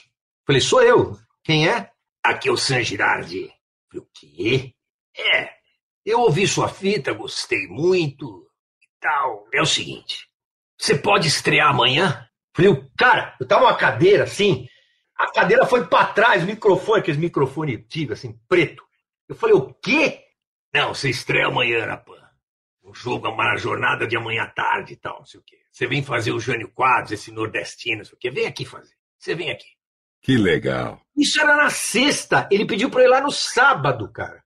Speaker 3: Falei, sou eu. Quem é? Aqui é o San Girardi. Falei, o quê? É, eu ouvi sua fita, gostei muito e tal. É o seguinte, você pode estrear amanhã? Falei, cara, eu tava numa cadeira assim, a cadeira foi pra trás, o microfone, aqueles microfone antigo, assim, preto. Eu falei, o quê? Não, você estreia amanhã, Rapan. Um jogo, uma jornada de amanhã à tarde e tal, não sei o quê. Você vem fazer o Jânio Quadros, esse nordestino, não sei o quê. Vem aqui fazer. Você vem aqui.
Speaker 1: Que legal.
Speaker 3: Isso era na sexta. Ele pediu eu ir lá no sábado, cara.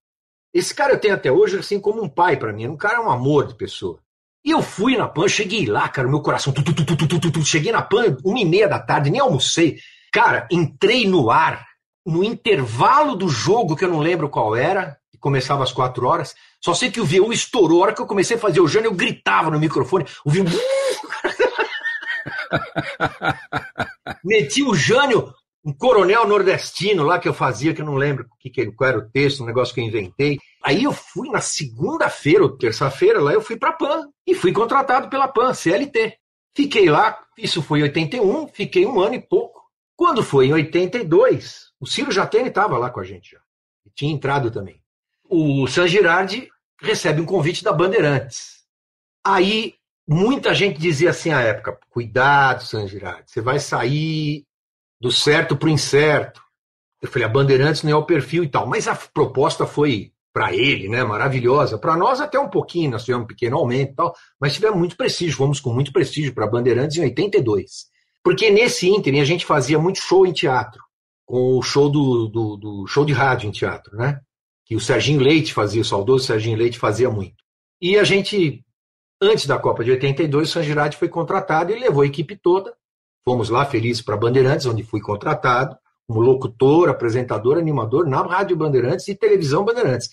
Speaker 3: Esse cara eu tenho até hoje, assim, como um pai pra mim. Um cara é um amor de pessoa. E eu fui na PAN, cheguei lá, cara, meu coração. Tu, tu, tu, cheguei na PAN, uma e meia da tarde, nem almocei. Cara, entrei no ar, no intervalo do jogo, que eu não lembro qual era, que começava às quatro horas. Só sei que o V1 estourou. A hora que eu comecei a fazer o Jânio, eu gritava no microfone. O V1. Meti o Jânio, um coronel nordestino lá que eu fazia, que eu não lembro que, que, qual era o texto, um negócio que eu inventei. Aí eu fui na segunda-feira ou terça-feira, lá eu fui para PAN e fui contratado pela PAN, CLT. Fiquei lá, isso foi em 81, fiquei um ano e pouco. Quando foi em 82, o Ciro Jatene estava lá com a gente já. E tinha entrado também. O San Girardi recebe um convite da Bandeirantes. Aí muita gente dizia assim à época: cuidado, San Girardi, você vai sair do certo para o incerto. Eu falei: a Bandeirantes não é o perfil e tal. Mas a proposta foi para ele, né, maravilhosa. Para nós, até um pouquinho, nós tivemos um pequeno aumento e tal, mas tivemos muito prestígio, fomos com muito prestígio para a Bandeirantes em 82. Porque nesse ínterim a gente fazia muito show em teatro, com o show do, do, do show de rádio em teatro, né? Que o Serginho Leite fazia, o saudoso Serginho Leite fazia muito. E a gente, antes da Copa de 82, o San Girardi foi contratado e levou a equipe toda. Fomos lá felizes para Bandeirantes, onde fui contratado, como locutor, apresentador, animador na Rádio Bandeirantes e televisão Bandeirantes.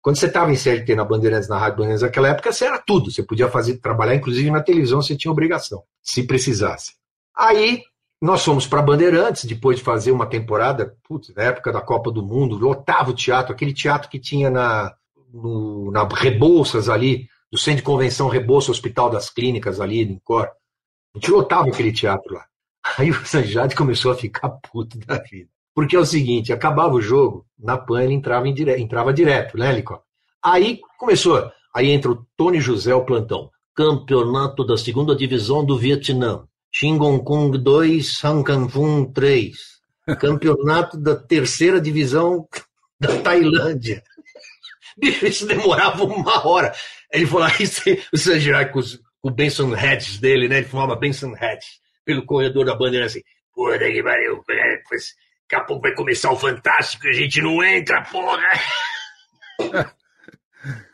Speaker 3: Quando você estava em CLT na Bandeirantes, na Rádio Bandeirantes, naquela época, você era tudo. Você podia fazer, trabalhar, inclusive na televisão, você tinha obrigação, se precisasse. Aí nós fomos para Bandeirantes, depois de fazer uma temporada, putz, na época da Copa do Mundo, lotava o teatro, aquele teatro que tinha na, no, na Rebouças ali, do Centro de Convenção Rebouça, Hospital das Clínicas ali em Cor. A gente lotava aquele teatro lá. Aí o Sanjade começou a ficar puto da vida. Porque é o seguinte, acabava o jogo, na PAN ele entrava, dire... entrava direto, né, Licó? Aí começou, aí entra o Tony José, o plantão. Campeonato da segunda divisão do Vietnã. Xingong 2, Hankanfun 3. Campeonato da terceira divisão da Tailândia. Bicho, isso demorava uma hora. Ele falou, aí o Sanjirai com, com o Benson Hedges dele, né? Ele fumava Benson Hedges pelo corredor da bandeira assim, porra, que pariu, daqui a pouco vai começar o Fantástico e a gente não entra, porra.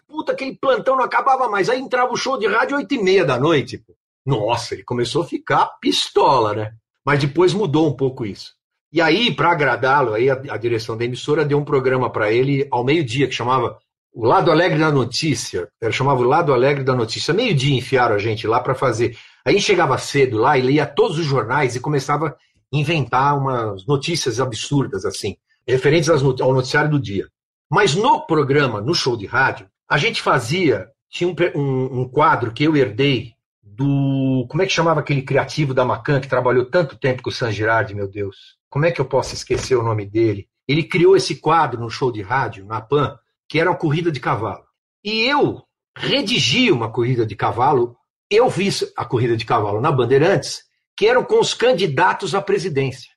Speaker 3: Puta, aquele plantão não acabava mais. Aí entrava o show de rádio oito e meia da noite. Nossa, ele começou a ficar pistola, né? Mas depois mudou um pouco isso. E aí, para agradá-lo, aí a, a, direção da emissora deu um programa para ele ao meio-dia que chamava O Lado Alegre da Notícia. Ele chamava O Lado Alegre da Notícia. Meio-dia enfiaram a gente lá para fazer. Aí chegava cedo lá e lia todos os jornais e começava a inventar umas notícias absurdas, assim, referentes ao noticiário do dia. Mas no programa, no show de rádio, a gente fazia, tinha um, um, um quadro que eu herdei do. Como é que chamava aquele criativo da Macan que trabalhou tanto tempo com o San Girardi, meu Deus? Como é que eu posso esquecer o nome dele? Ele criou esse quadro no show de rádio, na PAN, que era uma corrida de cavalo. E eu redigi uma corrida de cavalo eu vi a corrida de cavalo na Bandeirantes, que eram com os candidatos à presidência.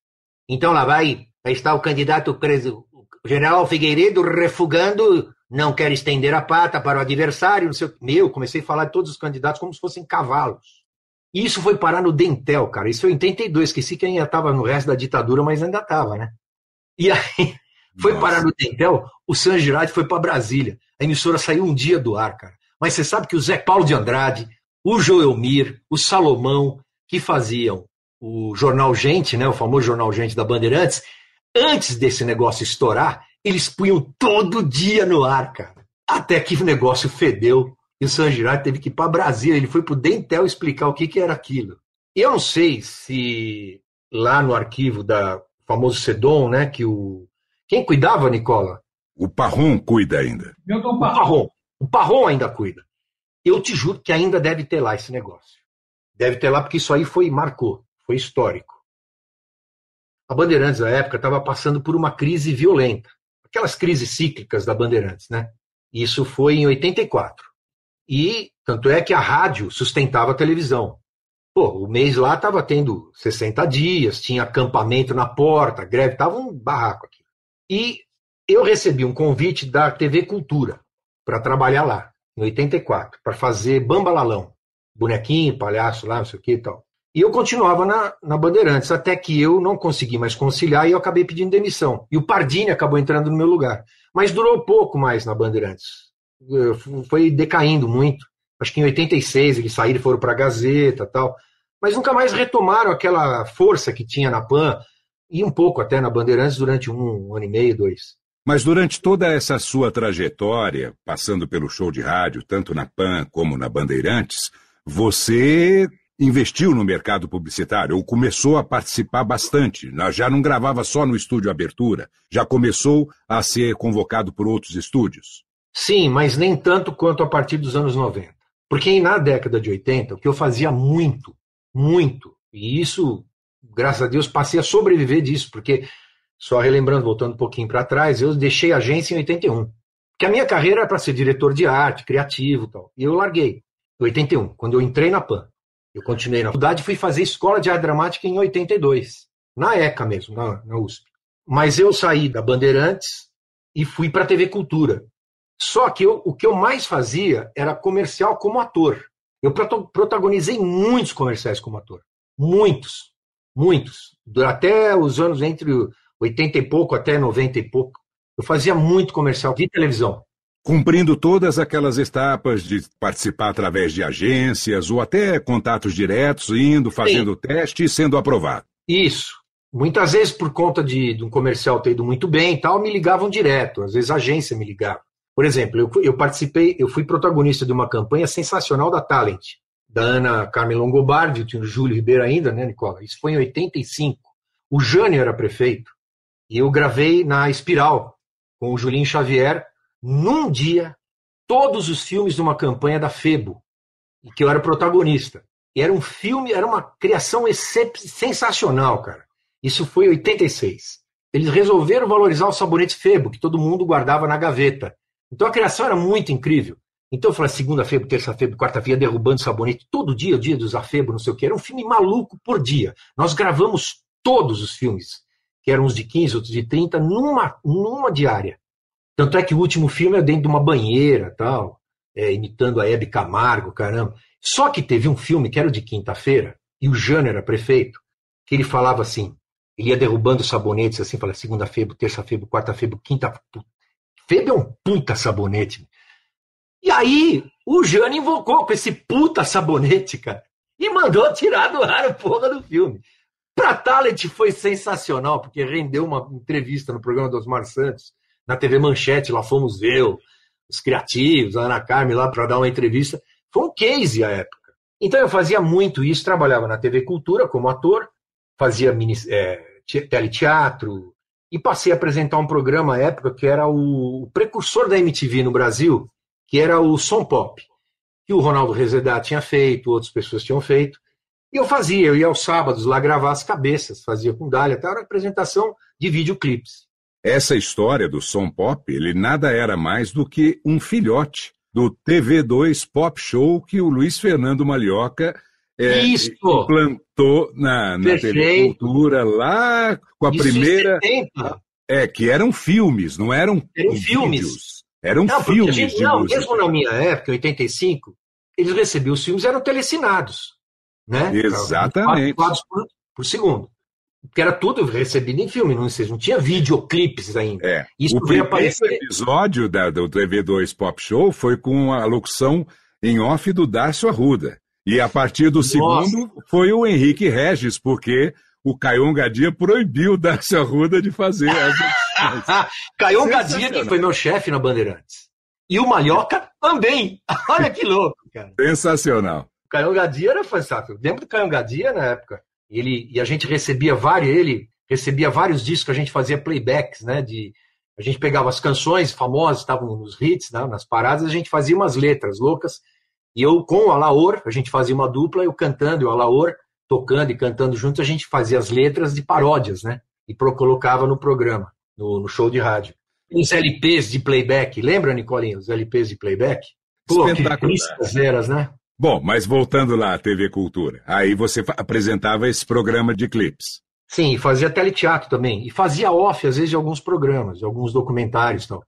Speaker 3: Então lá vai, vai estar o candidato preso, o general Figueiredo refugando, não quer estender a pata para o adversário, não sei o Meu, comecei a falar de todos os candidatos como se fossem cavalos. E isso foi parar no Dentel, cara. Isso foi em 82, esqueci que ainda estava no resto da ditadura, mas ainda estava, né? E aí foi Nossa. parar no Dentel, o San Girardi foi para Brasília. A emissora saiu um dia do ar, cara. Mas você sabe que o Zé Paulo de Andrade, o Joelmir, o Salomão, que faziam o Jornal Gente, né, o famoso Jornal Gente da Bandeirantes, antes desse negócio estourar, eles punham todo dia no ar, cara. Até que o negócio fedeu e o San Girardi teve que ir para Brasília. Ele foi para o Dentel explicar o que, que era aquilo. E eu não sei se lá no arquivo da famoso Sedom, né, que o quem cuidava, Nicola?
Speaker 1: O Parron cuida ainda.
Speaker 3: O Parron. O Parron ainda cuida. Eu te juro que ainda deve ter lá esse negócio. Deve ter lá porque isso aí foi marcou, foi histórico. A Bandeirantes na época estava passando por uma crise violenta, aquelas crises cíclicas da Bandeirantes, né? Isso foi em 84. E tanto é que a rádio sustentava a televisão. Pô, o mês lá estava tendo 60 dias, tinha acampamento na porta, greve, tava um barraco aqui. E eu recebi um convite da TV Cultura para trabalhar lá, em 84, para fazer bambalalão, bonequinho, palhaço lá, não sei o que e tal. E eu continuava na, na Bandeirantes, até que eu não consegui mais conciliar e eu acabei pedindo demissão. E o Pardini acabou entrando no meu lugar. Mas durou pouco mais na Bandeirantes. Foi decaindo muito. Acho que em 86 eles saíram foram para a Gazeta tal. Mas nunca mais retomaram aquela força que tinha na PAN e um pouco até na Bandeirantes durante um, um ano e meio, dois.
Speaker 1: Mas durante toda essa sua trajetória, passando pelo show de rádio, tanto na PAN como na Bandeirantes, você investiu no mercado publicitário ou começou a participar bastante. Já não gravava só no estúdio Abertura, já começou a ser convocado por outros estúdios.
Speaker 3: Sim, mas nem tanto quanto a partir dos anos 90. Porque na década de 80, o que eu fazia muito, muito, e isso, graças a Deus, passei a sobreviver disso, porque, só relembrando, voltando um pouquinho para trás, eu deixei a agência em 81. Porque a minha carreira era para ser diretor de arte, criativo e tal. E eu larguei, em 81, quando eu entrei na PAN. Eu continuei na faculdade e fui fazer escola de arte dramática em 82, na ECA mesmo, na, na USP. Mas eu saí da Bandeirantes e fui para a TV Cultura. Só que eu, o que eu mais fazia era comercial como ator. Eu protagonizei muitos comerciais como ator. Muitos. Muitos. Até os anos entre 80 e pouco até 90 e pouco. Eu fazia muito comercial de televisão
Speaker 1: cumprindo todas aquelas etapas de participar através de agências ou até contatos diretos, indo, fazendo Sim. teste e sendo aprovado.
Speaker 3: Isso. Muitas vezes, por conta de, de, um comercial ter ido muito bem e tal, me ligavam direto. Às vezes a agência me ligava. Por exemplo, eu, eu participei, eu fui protagonista de uma campanha sensacional da Talent, da Ana Carmen Longobardi, tinha o Júlio Ribeiro ainda, né, Nicola? Isso foi em 85. O Jânio era prefeito. Eu gravei na Espiral, com o Julinho Xavier, num dia, todos os filmes de uma campanha da Febo, que eu era protagonista. E era um filme, era uma criação sensacional, cara. Isso foi em 86. Eles resolveram valorizar o sabonete Febo, que todo mundo guardava na gaveta. Então a criação era muito incrível. Então eu falei, segunda Febo, terça Febo, quarta feira derrubando sabonete, todo dia, o dia dos afebo, não sei o que. Era um filme maluco por dia. Nós gravamos todos os filmes, que eram uns de 15, outros de 30, numa, numa diária. Tanto é que o último filme é dentro de uma banheira, tal, é, imitando a Hebe Camargo, caramba. Só que teve um filme que era o de quinta-feira, e o Jânio era prefeito, que ele falava assim, ele ia derrubando sabonetes assim, falava segunda-feira, terça-feira, quarta-feira, quinta Febo é um puta sabonete. E aí, o Jânio invocou com esse puta sabonete, cara, e mandou tirar do ar a porra do filme. Pra Talent foi sensacional, porque rendeu uma entrevista no programa do Osmar Santos, na TV Manchete, lá fomos ver os criativos, a Ana Carmen lá para dar uma entrevista. Foi um case à época. Então eu fazia muito isso, trabalhava na TV Cultura como ator, fazia mini, é, teleteatro e passei a apresentar um programa à época que era o precursor da MTV no Brasil, que era o Som Pop, que o Ronaldo Rezedá tinha feito, outras pessoas tinham feito. E eu fazia, eu ia aos sábados lá gravar as cabeças, fazia com Dália, até a apresentação de videoclipes.
Speaker 1: Essa história do som pop, ele nada era mais do que um filhote do TV2 Pop Show que o Luiz Fernando Malhoca é, implantou na, na Cultura lá com a Isso primeira. É, que eram filmes, não eram,
Speaker 3: eram filmes.
Speaker 1: Eram não, filmes. Gente,
Speaker 3: não, música. mesmo na minha época, 85, eles recebiam os filmes, eram telecinados. Né?
Speaker 1: Exatamente.
Speaker 3: Por, por segundo. Porque era tudo recebido em filme, não, não tinha videoclipes ainda.
Speaker 1: É.
Speaker 3: Isso
Speaker 1: o
Speaker 3: veio
Speaker 1: primeiro
Speaker 3: aparecer.
Speaker 1: episódio da, do TV2 Pop Show foi com a locução em off do Darcio Arruda. E a partir do
Speaker 3: Nossa.
Speaker 1: segundo foi o Henrique Regis, porque o Caio Gadia proibiu o Darcio Arruda de fazer as.
Speaker 3: Caiu Gadia, que foi meu chefe na Bandeirantes. E o Malhoca também. Olha que louco, cara.
Speaker 1: Sensacional.
Speaker 3: O Caio Gadia era fantástico. Eu lembro do Caio Gadia na época. Ele, e a gente recebia vários, ele recebia vários discos, a gente fazia playbacks, né? De, a gente pegava as canções famosas, estavam nos hits, né, nas paradas, a gente fazia umas letras loucas. E eu, com o Alaor, a gente fazia uma dupla, eu cantando e o Alaor tocando e cantando junto, a gente fazia as letras de paródias, né? E pro, colocava no programa, no, no show de rádio. Os LPs de playback, lembra, Nicolinho? Os LPs de playback? Pô, que eras, né?
Speaker 1: Bom, mas voltando lá à TV Cultura, aí você apresentava esse programa de clipes.
Speaker 3: Sim, fazia teleteatro também. E fazia off, às vezes, de alguns programas, de alguns documentários e tal.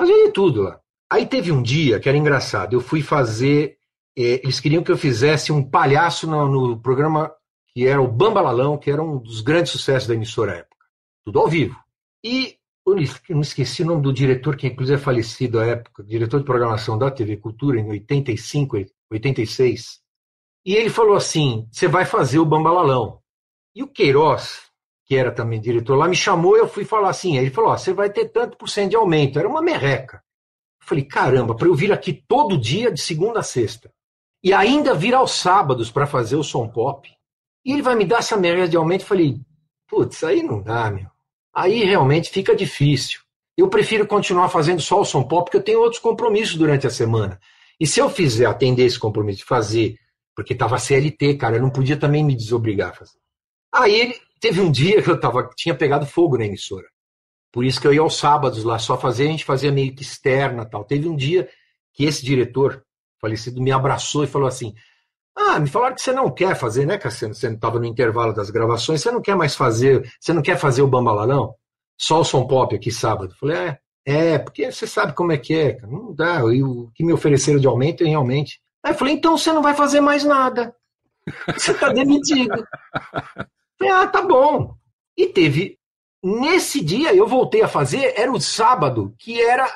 Speaker 3: Fazia de tudo lá. Aí teve um dia que era engraçado. Eu fui fazer. eh, eles queriam que eu fizesse um palhaço no, no programa que era o Bambalalão, que era um dos grandes sucessos da emissora à época. Tudo ao vivo. E eu não esque- não esqueci o nome do diretor, que inclusive é falecido à época, diretor de programação da TV Cultura, em 85, 86. E ele falou assim: você vai fazer o Bambalalão. E o Queiroz, que era também diretor lá, me chamou eu fui falar assim. Ele falou: você vai ter tanto por cento de aumento. Era uma merreca. Eu falei: caramba, para eu vir aqui todo dia, de segunda a sexta, e ainda vir aos sábados para fazer o som pop, e ele vai me dar essa merda de aumento. Eu falei: putz, aí não dá, meu. Aí realmente fica difícil. Eu prefiro continuar fazendo só o som pop, porque eu tenho outros compromissos durante a semana. E se eu fizer atender esse compromisso de fazer, porque estava CLT, cara, eu não podia também me desobrigar a fazer. Aí ele teve um dia que eu tava, tinha pegado fogo na emissora. Por isso que eu ia aos sábados lá só fazer, a gente fazia meio que externa tal. Teve um dia que esse diretor falecido me abraçou e falou assim: Ah, me falaram que você não quer fazer, né, Cassiano? Você não estava no intervalo das gravações, você não quer mais fazer, você não quer fazer o Bambalalão? Só o som pop aqui sábado. Eu falei, é, é, porque você sabe como é que é. Não dá. E o que me ofereceram de aumento é realmente. Aí eu falei, então você não vai fazer mais nada. Você está demitido. Falei, ah, tá bom. E teve. Nesse dia eu voltei a fazer, era o sábado, que era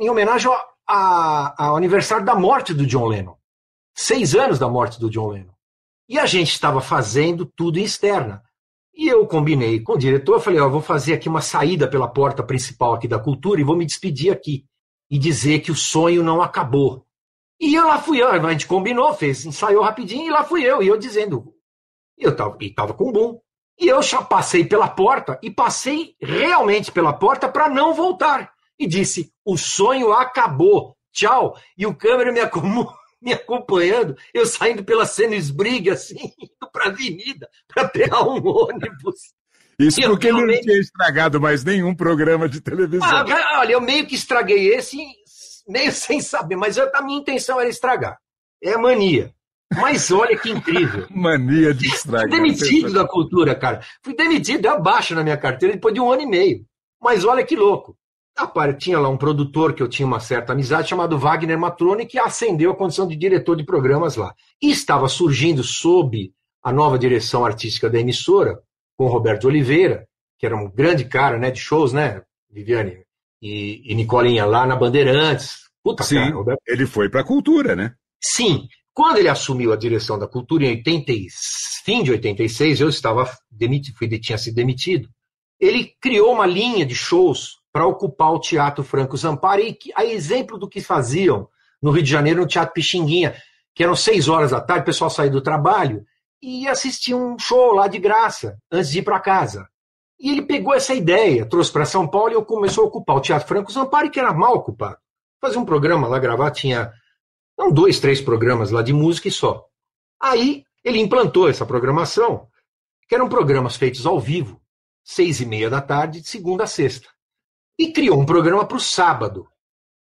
Speaker 3: em homenagem ao, a- ao aniversário da morte do John Lennon. Seis anos da morte do John Lennon. E a gente estava fazendo tudo em externa. E eu combinei com o diretor, falei, ó, vou fazer aqui uma saída pela porta principal aqui da cultura e vou me despedir aqui. E dizer que o sonho não acabou. E eu lá fui eu, a gente combinou, fez, ensaiou rapidinho, e lá fui eu, e eu dizendo. Eu tava, e tava com o boom. E eu já passei pela porta, e passei realmente pela porta para não voltar. E disse: o sonho acabou, tchau. E o câmera me, acom- me acompanhando, eu saindo pela cena esbriga, assim, indo pra avenida, para pegar um ônibus.
Speaker 1: Isso
Speaker 3: Eu
Speaker 1: porque ele não tinha estragado mais nenhum programa de televisão.
Speaker 3: Ah, olha, eu meio que estraguei esse, meio sem saber, mas eu- a minha intenção era estragar. É mania. Mas olha que incrível.
Speaker 1: Mania de
Speaker 3: Fui
Speaker 1: estragar.
Speaker 3: demitido da cultura, cara. Fui demitido, deu abaixo na minha carteira depois de um ano e meio. Mas olha que louco. Tinha lá um produtor que eu tinha uma certa amizade chamado Wagner Matrone, que ascendeu a condição de diretor de programas lá. E estava surgindo sob a nova direção artística da emissora, com o Roberto Oliveira, que era um grande cara né, de shows, né, Viviane? E, e Nicolinha lá na Bandeirantes. Puta,
Speaker 1: Sim,
Speaker 3: cara, Roberto
Speaker 1: ele foi para a cultura, né?
Speaker 3: Sim. Quando ele assumiu a direção da cultura em 80, e- fim de 86, eu estava demitido, fui, tinha sido demitido. Ele criou uma linha de shows para ocupar o Teatro Franco Zampari, que, a exemplo do que faziam no Rio de Janeiro, no Teatro Pixinguinha, que eram seis horas da tarde, o pessoal saía do trabalho e ia assistir um show lá de graça, antes de ir para casa. E ele pegou essa ideia, trouxe para São Paulo e começou a ocupar o Teatro Franco Zampari, que era mal ocupado. Fazia um programa lá, gravar, tinha não dois, três programas lá de música e só. Aí ele implantou essa programação, que eram programas feitos ao vivo, seis e meia da tarde, de segunda a sexta. E criou um programa para o sábado,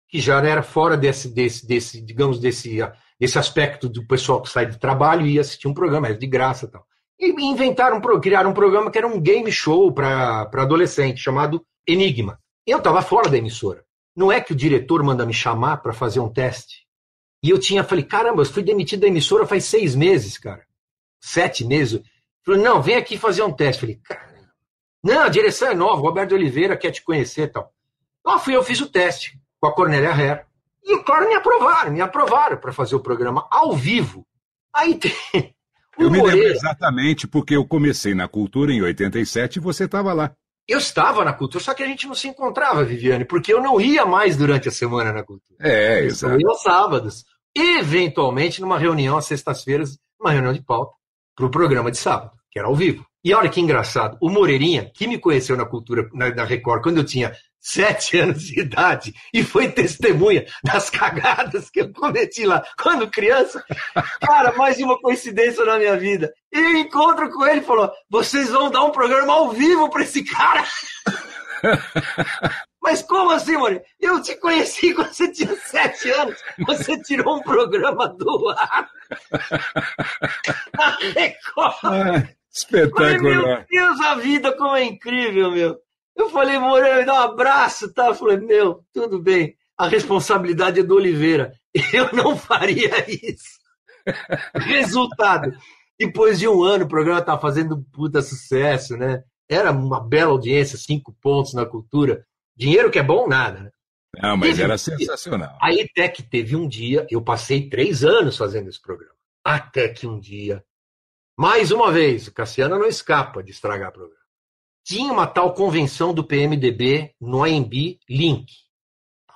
Speaker 3: que já era fora desse, desse, desse digamos, desse, desse aspecto do pessoal que sai do trabalho e ia assistir um programa, era de graça tal. E inventaram, criaram um programa que era um game show para adolescente, chamado Enigma. Eu estava fora da emissora. Não é que o diretor manda me chamar para fazer um teste. E eu tinha, falei, caramba, eu fui demitido da emissora faz seis meses, cara. Sete meses. Falei, não, vem aqui fazer um teste. Falei, cara, Não, a direção é nova, o Roberto Oliveira quer te conhecer e tal. Lá fui eu, fiz o teste com a Cornélia Herr. E, claro, me aprovaram, me aprovaram para fazer o programa ao vivo. Aí tem.
Speaker 1: Eu me lembro exatamente, porque eu comecei na Cultura em 87 e você estava lá.
Speaker 3: Eu estava na Cultura, só que a gente não se encontrava, Viviane, porque eu não ia mais durante a semana na Cultura.
Speaker 1: É, exato.
Speaker 3: Eu ia aos sábados. Eventualmente, numa reunião às sextas-feiras, uma reunião de pauta, para o programa de sábado, que era ao vivo. E olha que engraçado, o Moreirinha, que me conheceu na cultura, na, na Record, quando eu tinha sete anos de idade e foi testemunha das cagadas que eu cometi lá quando criança. Cara, mais uma coincidência na minha vida. E eu encontro com ele e falou: vocês vão dar um programa ao vivo para esse cara. Mas como assim, Moreira? Eu te conheci quando você tinha sete anos. Você tirou um programa do ar. Na Record.
Speaker 1: Espetacular. Falei,
Speaker 3: meu Deus, a vida como é incrível, meu. Eu falei, Moreira, me dá um abraço, tá? Eu falei, meu, tudo bem. A responsabilidade é do Oliveira. Eu não faria isso. Resultado. Depois de um ano, o programa tá fazendo um puta sucesso, né? Era uma bela audiência, cinco pontos na cultura. Dinheiro que é bom, nada, né?
Speaker 1: Não, mas teve era um sensacional.
Speaker 3: Aí até que teve um dia, eu passei três anos fazendo esse programa. Até que um dia mais uma vez, o Cassiano não escapa de estragar o programa. Tinha uma tal convenção do PMDB no AMB Link.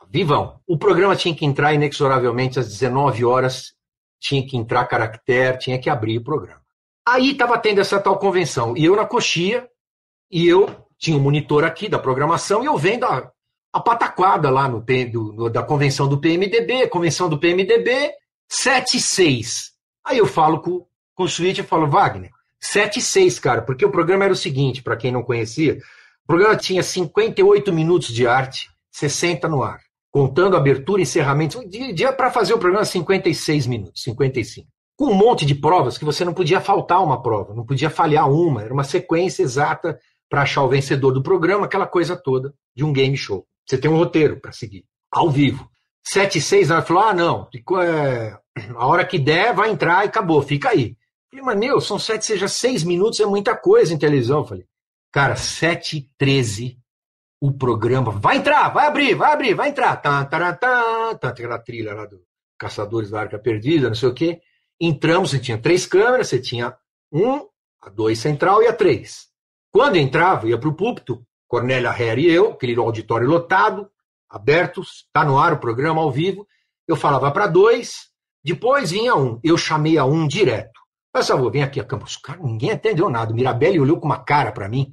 Speaker 3: Vivão. O programa tinha que entrar inexoravelmente às 19 horas, tinha que entrar caractere, tinha que abrir o programa. Aí estava tendo essa tal convenção. E eu na coxia, e eu tinha um monitor aqui da programação, e eu vendo a, a pataquada lá no, do, no, da convenção do PMDB, convenção do PMDB, 7 e 6. Aí eu falo com Switch e falo, Wagner, 7 e 6, cara, porque o programa era o seguinte, para quem não conhecia, o programa tinha 58 minutos de arte, 60 no ar, contando abertura e encerramento, dia para fazer o programa 56 minutos, 55. Com um monte de provas que você não podia faltar uma prova, não podia falhar uma, era uma sequência exata para achar o vencedor do programa, aquela coisa toda de um game show. Você tem um roteiro para seguir, ao vivo. 7 e 6, ela falou: ah, não, é, a hora que der, vai entrar e acabou, fica aí. Falei, mas meu, são sete, seja seis minutos, é muita coisa em televisão. Eu falei, cara, sete e treze, o programa, vai entrar, vai abrir, vai abrir, vai entrar. Tá, tá, tá, tá, aquela trilha lá do Caçadores da Arca Perdida, não sei o quê. Entramos, você tinha três câmeras, você tinha um, a dois central e a três. Quando entrava, ia para o púlpito, Cornélia Herr e eu, aquele auditório lotado, abertos, tá no ar o programa ao vivo. Eu falava para dois, depois vinha um. Eu chamei a um direto. Faz favor, vem aqui a câmera. Os caras, ninguém entendeu nada. O Mirabelli olhou com uma cara para mim.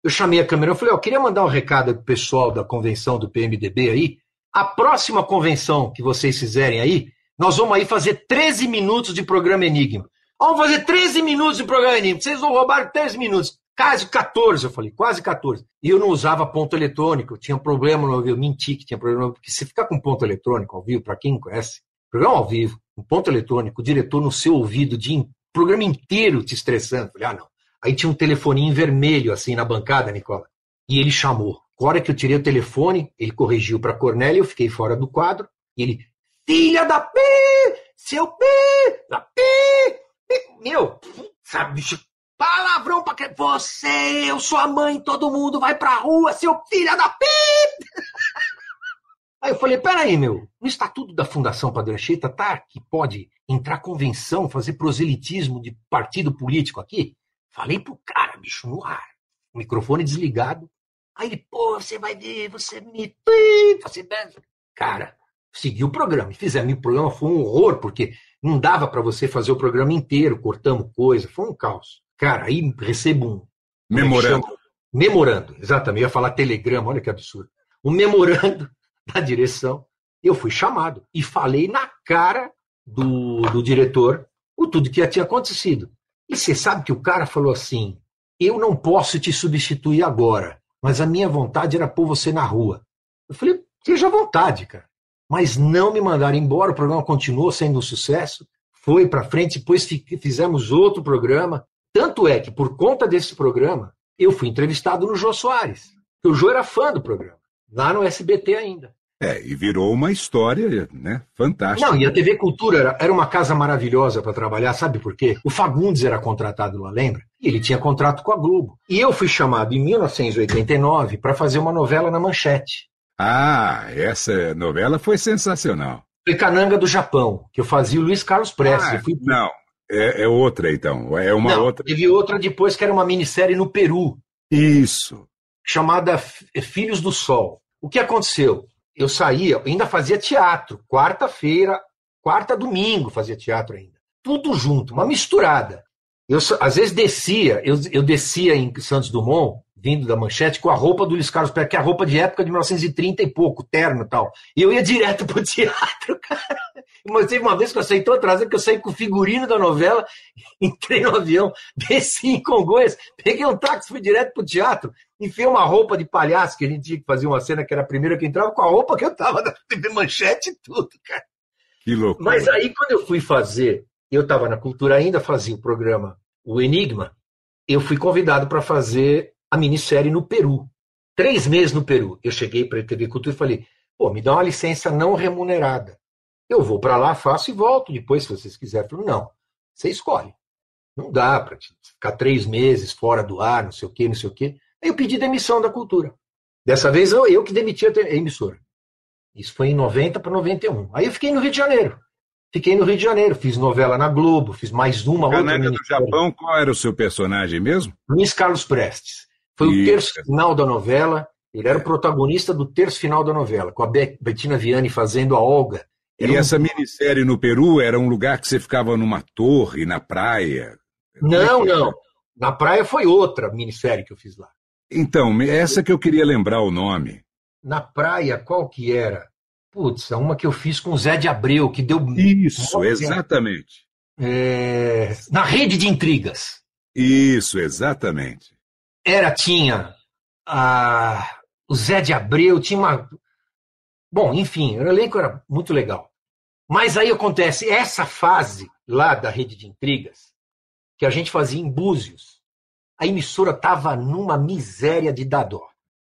Speaker 3: Eu chamei a câmera, eu falei, ó, queria mandar um recado pro pessoal da convenção do PMDB aí. A próxima convenção que vocês fizerem aí, nós vamos aí fazer 13 minutos de programa Enigma. Vamos fazer 13 minutos de programa Enigma. Vocês vão roubar 13 minutos. Quase 14, eu falei, quase 14. E eu não usava ponto eletrônico, eu tinha problema no eu menti que tinha problema, porque se ficar com ponto eletrônico ao vivo, para quem não conhece, programa ao vivo, um ponto eletrônico, o diretor no seu ouvido de programa inteiro te estressando. Falei, ah, não. Aí tinha um telefoninho vermelho assim na bancada, Nicola. E ele chamou. A hora que eu tirei o telefone, ele corrigiu para Cornélio, eu fiquei fora do quadro. E ele, filha da P, seu P, da P, meu, sabe, bicho, palavrão pra que você, eu sou a mãe, todo mundo vai pra rua, seu filha da P. Aí eu falei, peraí, meu, no estatuto da Fundação Padre Anchieta tá que pode entrar convenção, fazer proselitismo de partido político aqui? Falei pro cara, bicho, no ar, microfone desligado. Aí ele, pô, você vai ver, você me... Você... Cara, seguiu o programa. Fizemos o programa, foi um horror, porque não dava para você fazer o programa inteiro, cortamos coisa, foi um caos. Cara, aí recebo um...
Speaker 1: É memorando.
Speaker 3: Memorando, exatamente. Eu ia falar telegrama, olha que absurdo. Um memorando da direção. Eu fui chamado e falei na cara do, do diretor o tudo que tinha acontecido. E você sabe que o cara falou assim: eu não posso te substituir agora, mas a minha vontade era pôr você na rua. Eu falei: seja à vontade, cara. Mas não me mandaram embora, o programa continuou sendo um sucesso, foi para frente, depois fizemos outro programa. Tanto é que, por conta desse programa, eu fui entrevistado no Jô Soares. O Jô era fã do programa, lá no SBT ainda.
Speaker 1: É, e virou uma história, né? Fantástica.
Speaker 3: Não, e a TV Cultura era, uma casa maravilhosa para trabalhar, sabe por quê? O Fagundes era contratado lá, lembra? Ele tinha contrato com a Globo. E eu fui chamado em 1989 para fazer uma novela na Manchete.
Speaker 1: Ah, essa novela foi sensacional.
Speaker 3: Foi Cananga do Japão, que eu fazia o Luiz Carlos Prestes.
Speaker 1: Ah,
Speaker 3: fui-
Speaker 1: Não, é, é outra então. É uma
Speaker 3: Não,
Speaker 1: outra.
Speaker 3: Teve outra depois que era uma minissérie no Peru,
Speaker 1: Isso.
Speaker 3: Chamada Filhos do Sol. O que aconteceu? Eu saía, ainda fazia teatro, quarta-feira, quarta domingo fazia teatro ainda. Tudo junto, uma misturada. Eu às vezes descia, eu, eu descia em Santos Dumont, vindo da manchete, com a roupa do Luiz Carlos Pérez, que é a roupa de época de 1930 e pouco, terno e tal. E eu ia direto pro teatro, cara. Mas teve uma vez que eu saí tão atrasado que eu saí com o figurino da novela, entrei no avião, desci em Congonhas, peguei um táxi, fui direto pro teatro, enfiei uma roupa de palhaço, que a gente tinha que fazer uma cena que era a primeira que entrava, com a roupa que eu tava da TV Manchete e tudo, cara.
Speaker 1: Que loucura.
Speaker 3: Mas aí, quando eu fui fazer, eu estava na cultura ainda, fazia o programa O Enigma, eu fui convidado para fazer a minissérie no Peru. Três meses no Peru. Eu cheguei para a TV Cultura e falei, pô, me dá uma licença não remunerada. Eu vou para lá, faço e volto depois, se vocês quiserem. Falei, não, você escolhe. Não dá para ficar três meses fora do ar, não sei o quê, não sei o quê. Eu pedi demissão da cultura. Dessa vez eu, eu que demiti a emissora. Isso foi em 90 para 91. Aí eu fiquei no Rio de Janeiro. Fiquei no Rio de Janeiro, fiz novela na Globo, fiz mais uma outra.
Speaker 1: Cananga do. Japão, qual era o seu personagem mesmo?
Speaker 3: Luiz Carlos Prestes. Foi o
Speaker 1: Isso.
Speaker 3: terço final da novela. Ele era o protagonista do terço final da novela, com a Be- Bettina Viane fazendo a Olga. Era
Speaker 1: E
Speaker 3: um-
Speaker 1: essa minissérie no Peru era um lugar que você ficava numa torre, na praia.
Speaker 3: Não,
Speaker 1: é
Speaker 3: não. Na praia foi outra minissérie que eu fiz lá.
Speaker 1: Então, essa que eu queria lembrar o nome.
Speaker 3: Na praia, qual que era? Putz, é uma que eu fiz com o Zé de Abreu, que deu.
Speaker 1: Isso,
Speaker 3: Olha.
Speaker 1: exatamente.
Speaker 3: É, Na rede de intrigas.
Speaker 1: Isso, exatamente.
Speaker 3: Era, tinha a... o Zé de Abreu, tinha uma. Bom, enfim, o elenco era muito legal. Mas aí acontece, essa fase lá da rede de intrigas, que a gente fazia em Búzios, a emissora tava numa miséria de dó.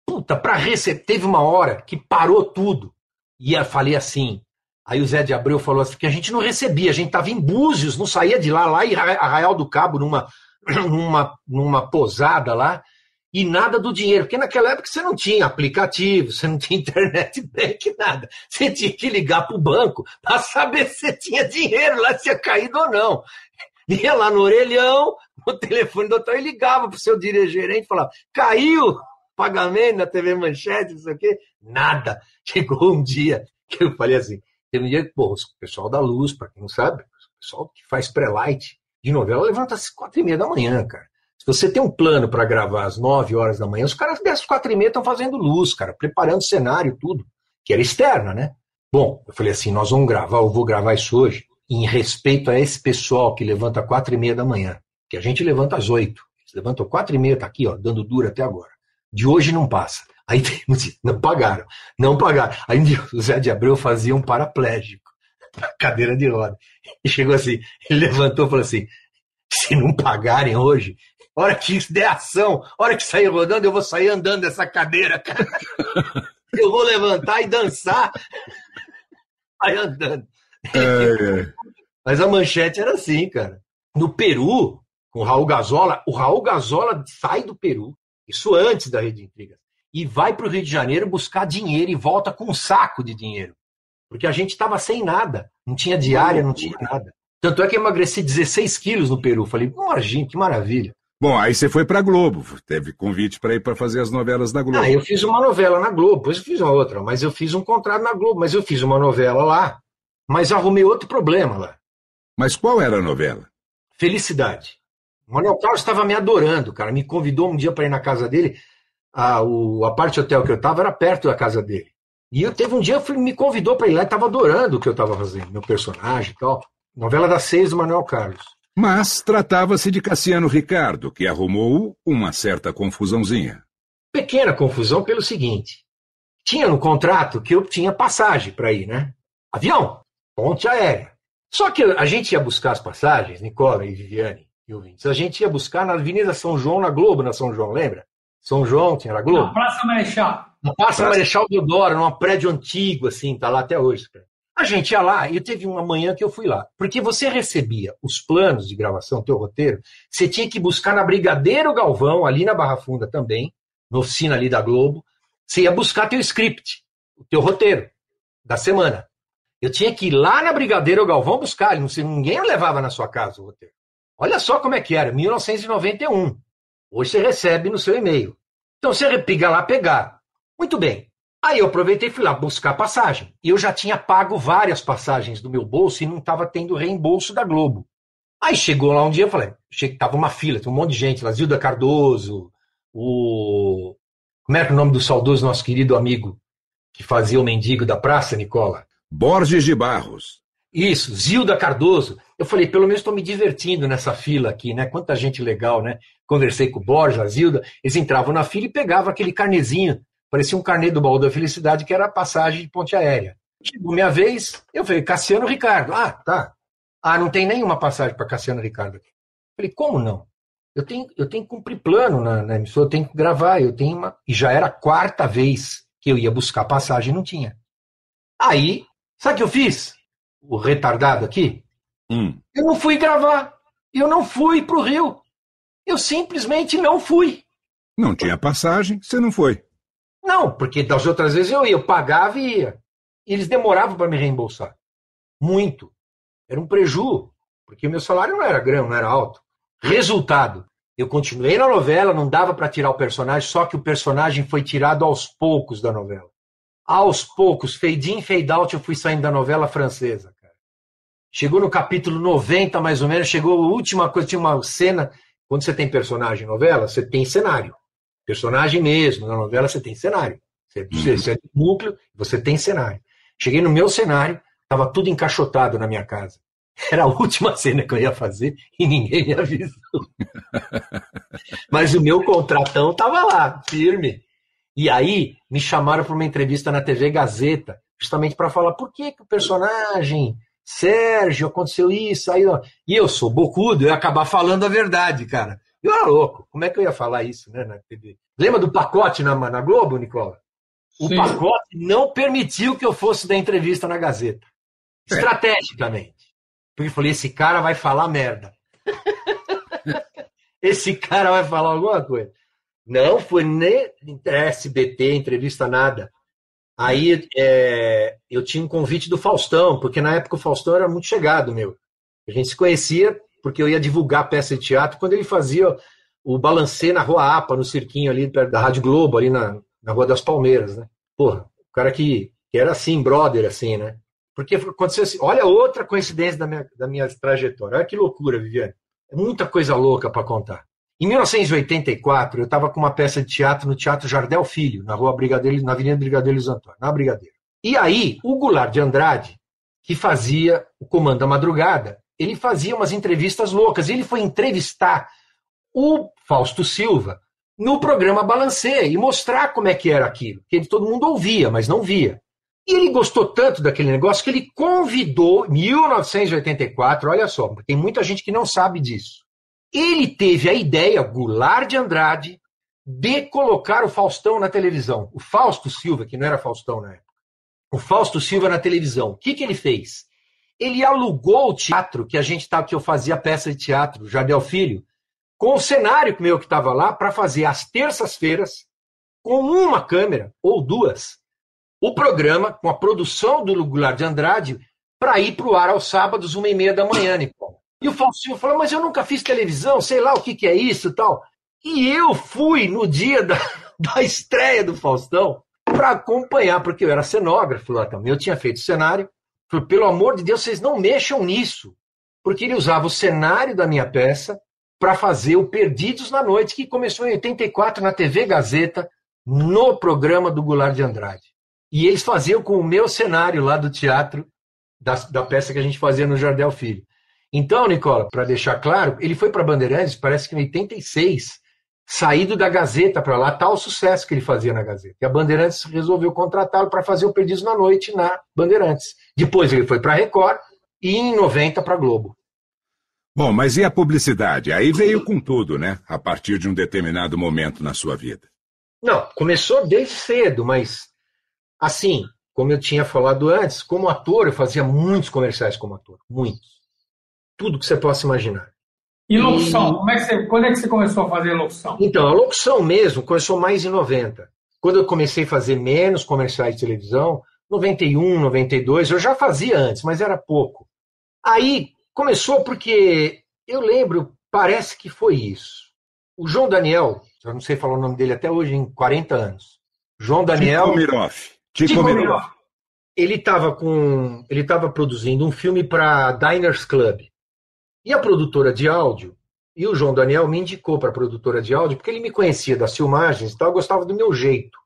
Speaker 3: Puta, pra receber. Teve uma hora que parou tudo. E eu falei assim. Aí o Zé de Abreu falou assim, que a gente não recebia, a gente tava em Búzios, não saía de lá, lá Arra- Arraial do Cabo, numa, numa, numa posada lá, e nada do dinheiro, porque naquela época você não tinha aplicativo, você não tinha internet bank, nada. Você tinha que ligar para o banco para saber se tinha dinheiro lá, se tinha caído ou não. Ia lá no orelhão, no telefone do hotel, e ligava para o seu gerente e falava: caiu pagamento na TV Manchete, não sei o quê. Nada. Chegou um dia que eu falei assim: teve um dia que, pô, o pessoal da luz, para quem não sabe, o pessoal que faz pré-light de novela levanta às quatro e meia da manhã, cara. Se você tem um plano para gravar às 9 horas da manhã, os caras dessas quatro e meia estão fazendo luz, cara, preparando cenário, tudo, que era externa, né? Bom, eu falei assim, nós vamos gravar, eu vou gravar isso hoje, em respeito a esse pessoal que levanta quatro e meia da manhã, que a gente levanta às oito. Eles levantam quatro e meia, tá aqui, ó, dando duro até agora. De hoje não passa. Aí tem- não pagaram, não pagaram. Aí o Zé de Abreu fazia um paraplégico, cadeira de roda. E chegou assim, ele levantou e falou assim, se não pagarem hoje, hora que isso der ação, hora que sair rodando, eu vou sair andando dessa cadeira, cara. Eu vou levantar e dançar. Vai andando.
Speaker 1: É, é.
Speaker 3: Mas a manchete era assim, cara. No Peru, com o Raul Gazola, o Raul Gazola sai do Peru, isso antes da Rede de Intrigas, e vai para o Rio de Janeiro buscar dinheiro e volta com um saco de dinheiro. Porque a gente estava sem nada. Não tinha diária, não tinha nada. Tanto é que eu emagreci 16 quilos no Peru. Falei, imagina, que maravilha.
Speaker 1: Bom, aí você foi para Globo. Teve convite para ir para fazer as novelas da Globo.
Speaker 3: Ah, eu fiz uma novela na Globo, depois eu fiz uma outra, mas eu fiz um contrato na Globo, mas eu fiz uma novela lá, mas arrumei outro problema lá.
Speaker 1: Mas qual era a novela?
Speaker 3: Felicidade. O Manuel Carlos estava me adorando, cara. Me convidou um dia para ir na casa dele. A, o, a parte hotel que eu estava era perto da casa dele. E eu teve um dia, fui, me convidou para ir lá e estava adorando o que eu estava fazendo, meu personagem e tal. Novela das seis do Manuel Carlos.
Speaker 1: Mas tratava-se de Cassiano Ricardo, que arrumou uma certa confusãozinha.
Speaker 3: Pequena confusão pelo seguinte: tinha no contrato que eu tinha passagem para ir, né? Avião, ponte aérea. Só que a gente ia buscar as passagens, Nicola e Viviane e ouvintes, a gente ia buscar na Avenida São João, na Globo, na São João, lembra? São João, tinha na Globo.
Speaker 4: Na Praça Marechal.
Speaker 3: Na Praça Marechal Deodoro, num prédio antigo, assim, tá lá até hoje. cara. A gente ia lá e teve uma manhã que eu fui lá. Porque você recebia os planos de gravação, teu roteiro, você tinha que buscar na Brigadeiro Galvão, ali na Barra Funda também, na oficina ali da Globo. Você ia buscar teu script, o teu roteiro da semana. Eu tinha que ir lá na Brigadeiro Galvão buscar, não, ninguém levava na sua casa o roteiro. Olha só como é que era, 1991. Hoje você recebe no seu e-mail. Então você piga lá pegar. Muito bem. Aí eu aproveitei e fui lá buscar passagem. E eu já tinha pago várias passagens do meu bolso e não estava tendo reembolso da Globo. Aí chegou lá um dia, eu falei, tava uma fila, tinha um monte de gente lá, Zilda Cardoso, o. Como era o nome do saudoso nosso querido amigo que fazia o mendigo da praça, Nicola?
Speaker 1: Borges de Barros.
Speaker 3: Isso, Zilda Cardoso. Eu falei, pelo menos estou me divertindo nessa fila aqui, né? Quanta gente legal, né? Conversei com o Borges, a Zilda. Eles entravam na fila e pegavam aquele carnezinho Parecia um carnê do baú da felicidade, que era a passagem de ponte aérea. Chegou minha vez, eu falei, Cassiano Ricardo. Ah, tá. Ah, não tem nenhuma passagem para Cassiano Ricardo aqui. falei, como não? Eu tenho, eu tenho que cumprir plano na, na emissora, eu tenho que gravar, eu tenho uma. E já era a quarta vez que eu ia buscar passagem não tinha. Aí, sabe o que eu fiz? O retardado aqui?
Speaker 1: Hum.
Speaker 3: Eu não fui gravar. Eu não fui para o Rio. Eu simplesmente não fui.
Speaker 1: Não tinha passagem, você não foi.
Speaker 3: Não, porque das outras vezes eu ia, eu pagava e ia. Eles demoravam para me reembolsar. Muito. Era um preju, porque meu salário não era grande, não era alto. Resultado, eu continuei na novela, não dava para tirar o personagem, só que o personagem foi tirado aos poucos da novela. Aos poucos, fade in, fade out, eu fui saindo da novela francesa. Chegou no capítulo 90, mais ou menos, chegou a última coisa, tinha uma cena, quando você tem personagem em novela, você tem cenário personagem mesmo. Na novela você tem cenário. Você, uhum. você é núcleo, você tem cenário. Cheguei no meu cenário, estava tudo encaixotado na minha casa. Era a última cena que eu ia fazer e ninguém me avisou. Mas o meu contratão estava lá, firme. E aí me chamaram para uma entrevista na TV Gazeta, justamente para falar por que, que o personagem Sérgio aconteceu isso. Aí, ó. E eu sou bocudo, eu ia acabar falando a verdade, cara. Eu era louco. Como é que eu ia falar isso né, na TV? Lembra do pacote na, na Globo, Nicola? O Sim. pacote não permitiu que eu fosse dar entrevista na Gazeta. É. Estrategicamente. Porque eu falei, esse cara vai falar merda. esse cara vai falar alguma coisa. Não foi nem SBT, entrevista nada. Aí é, eu tinha um convite do Faustão, porque na época o Faustão era muito chegado, meu. A gente se conhecia porque eu ia divulgar peça de teatro quando ele fazia o balancê na Rua Apa, no cirquinho ali perto da Rádio Globo, ali na, na Rua das Palmeiras, né? Porra, o cara que, que era assim, brother, assim, né? Porque aconteceu assim, olha outra coincidência da minha, da minha trajetória. Olha que loucura, Viviane. É muita coisa louca para contar. Em 1984, eu estava com uma peça de teatro no Teatro Jardel Filho, na Rua Brigadeiro, na Avenida Brigadeiro Luiz Antônio, na Brigadeiro. E aí, o Goulart de Andrade, que fazia o Comando da Madrugada, ele fazia umas entrevistas loucas. Ele foi entrevistar o Fausto Silva no programa Balancê e mostrar como é que era aquilo. Que ele, todo mundo ouvia, mas não via. E ele gostou tanto daquele negócio que ele convidou, 1984, olha só, tem muita gente que não sabe disso. Ele teve a ideia, Goulart de Andrade, de colocar o Faustão na televisão. O Fausto Silva, que não era Faustão na época. O Fausto Silva na televisão. O que, que ele fez? Ele alugou o teatro que a gente tá, que eu fazia peça de teatro, Jardel Filho, com o cenário meu que estava lá para fazer às terças-feiras, com uma câmera ou duas, o programa com a produção do Goulart de Andrade para ir para o ar aos sábados, uma e meia da manhã, Nicola. E o Faustinho falou, mas eu nunca fiz televisão, sei lá o que, que é isso tal. E eu fui no dia da, da estreia do Faustão para acompanhar, porque eu era cenógrafo lá também. Eu tinha feito cenário. Falei, pelo amor de Deus, vocês não mexam nisso. Porque ele usava o cenário da minha peça para fazer o Perdidos na Noite, que começou em 84 na TV Gazeta, no programa do Goulart de Andrade. E eles faziam com o meu cenário lá do teatro, da, da peça que a gente fazia no Jardel Filho. Então, Nicola, para deixar claro, ele foi para Bandeirantes, parece que em 86, saído da Gazeta para lá, tal sucesso que ele fazia na Gazeta. E a Bandeirantes resolveu contratá-lo para fazer o Perdidos na Noite na Bandeirantes. Depois ele foi para a Record e em 90 para a Globo.
Speaker 1: Bom, mas e a publicidade? Aí veio com tudo, né? A partir de um determinado momento na sua vida.
Speaker 3: Não, começou desde cedo, mas assim, como eu tinha falado antes, como ator, eu fazia muitos comerciais como ator. Muitos. Tudo que você possa imaginar.
Speaker 4: E locução? Como é que você, quando é que você começou a fazer locução?
Speaker 3: Então, a locução mesmo começou mais em 90. Quando eu comecei a fazer menos comerciais de televisão, 91, 92, eu já fazia antes, mas era pouco. Aí começou porque eu lembro, parece que foi isso. O João Daniel, eu não sei falar o nome dele até hoje, em 40 anos. João Daniel.
Speaker 1: Tico Miroff. Tico,
Speaker 3: Tico
Speaker 1: Miroff.
Speaker 3: Miroff. Ele estava com, ele estava produzindo um filme para Diners Club. E a produtora de áudio, e o João Daniel me indicou para a produtora de áudio, porque ele me conhecia das filmagens e tal, gostava do meu jeito.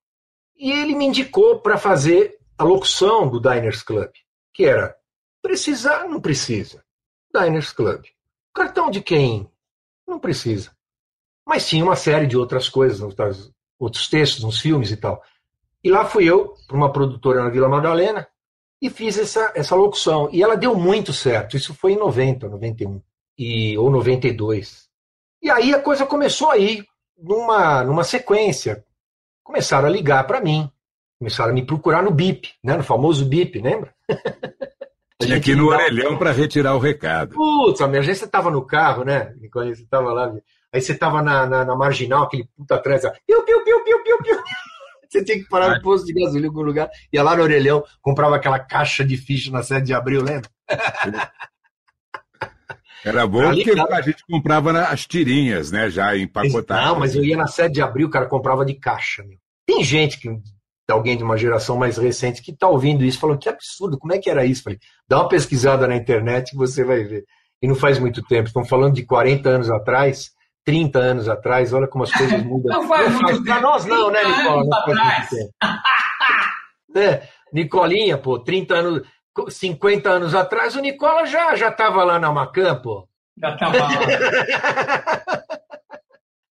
Speaker 3: E ele me indicou para fazer a locução do Diners Club, que era precisar, não precisa. Diners Club. Cartão de quem? Não precisa. Mas tinha uma série de outras coisas, outras, outros textos, uns filmes e tal. E lá fui eu, para uma produtora na Vila Madalena, e fiz essa, essa locução. E ela deu muito certo. Isso foi em 90, 91, e, ou 92. E aí a coisa começou aí, numa, numa sequência. Começaram a ligar para mim. Começaram a me procurar no BIP, né? no famoso BIP, lembra?
Speaker 1: Tinha aqui no orelhão para retirar o recado.
Speaker 3: Putz, a minha gente você estava no carro, né? Quando você estava lá. Aí você estava na, na, na, marginal, aquele puta atrás, ó, piu, piu, piu, piu, piu, piu. Você tinha que parar no posto de gasolina em algum lugar, ia lá no orelhão, comprava aquela caixa de ficha na sede de abril, lembra?
Speaker 1: Era bom
Speaker 3: Ali,
Speaker 1: porque
Speaker 3: cara-
Speaker 1: a gente comprava as tirinhas, né? Já empacotadas.
Speaker 3: Não, mas eu ia na sede de abril, cara, comprava de caixa, meu. Tem gente que. Alguém de uma geração mais recente que tá ouvindo isso, falou que absurdo, como é que era isso? Falei, dá uma pesquisada na internet que você vai ver. E não faz muito tempo, estão falando de 40 anos atrás, 30 anos atrás, olha como as coisas mudam.
Speaker 4: Não faz muito
Speaker 3: Pra
Speaker 4: tempo,
Speaker 3: nós não, né,
Speaker 4: 30
Speaker 3: Nicola? Não faz muito tempo. É, Nicolinha, pô, 30 anos, 50 anos atrás, o Nicola já, já tava lá na Macan, pô.
Speaker 4: Já tava lá.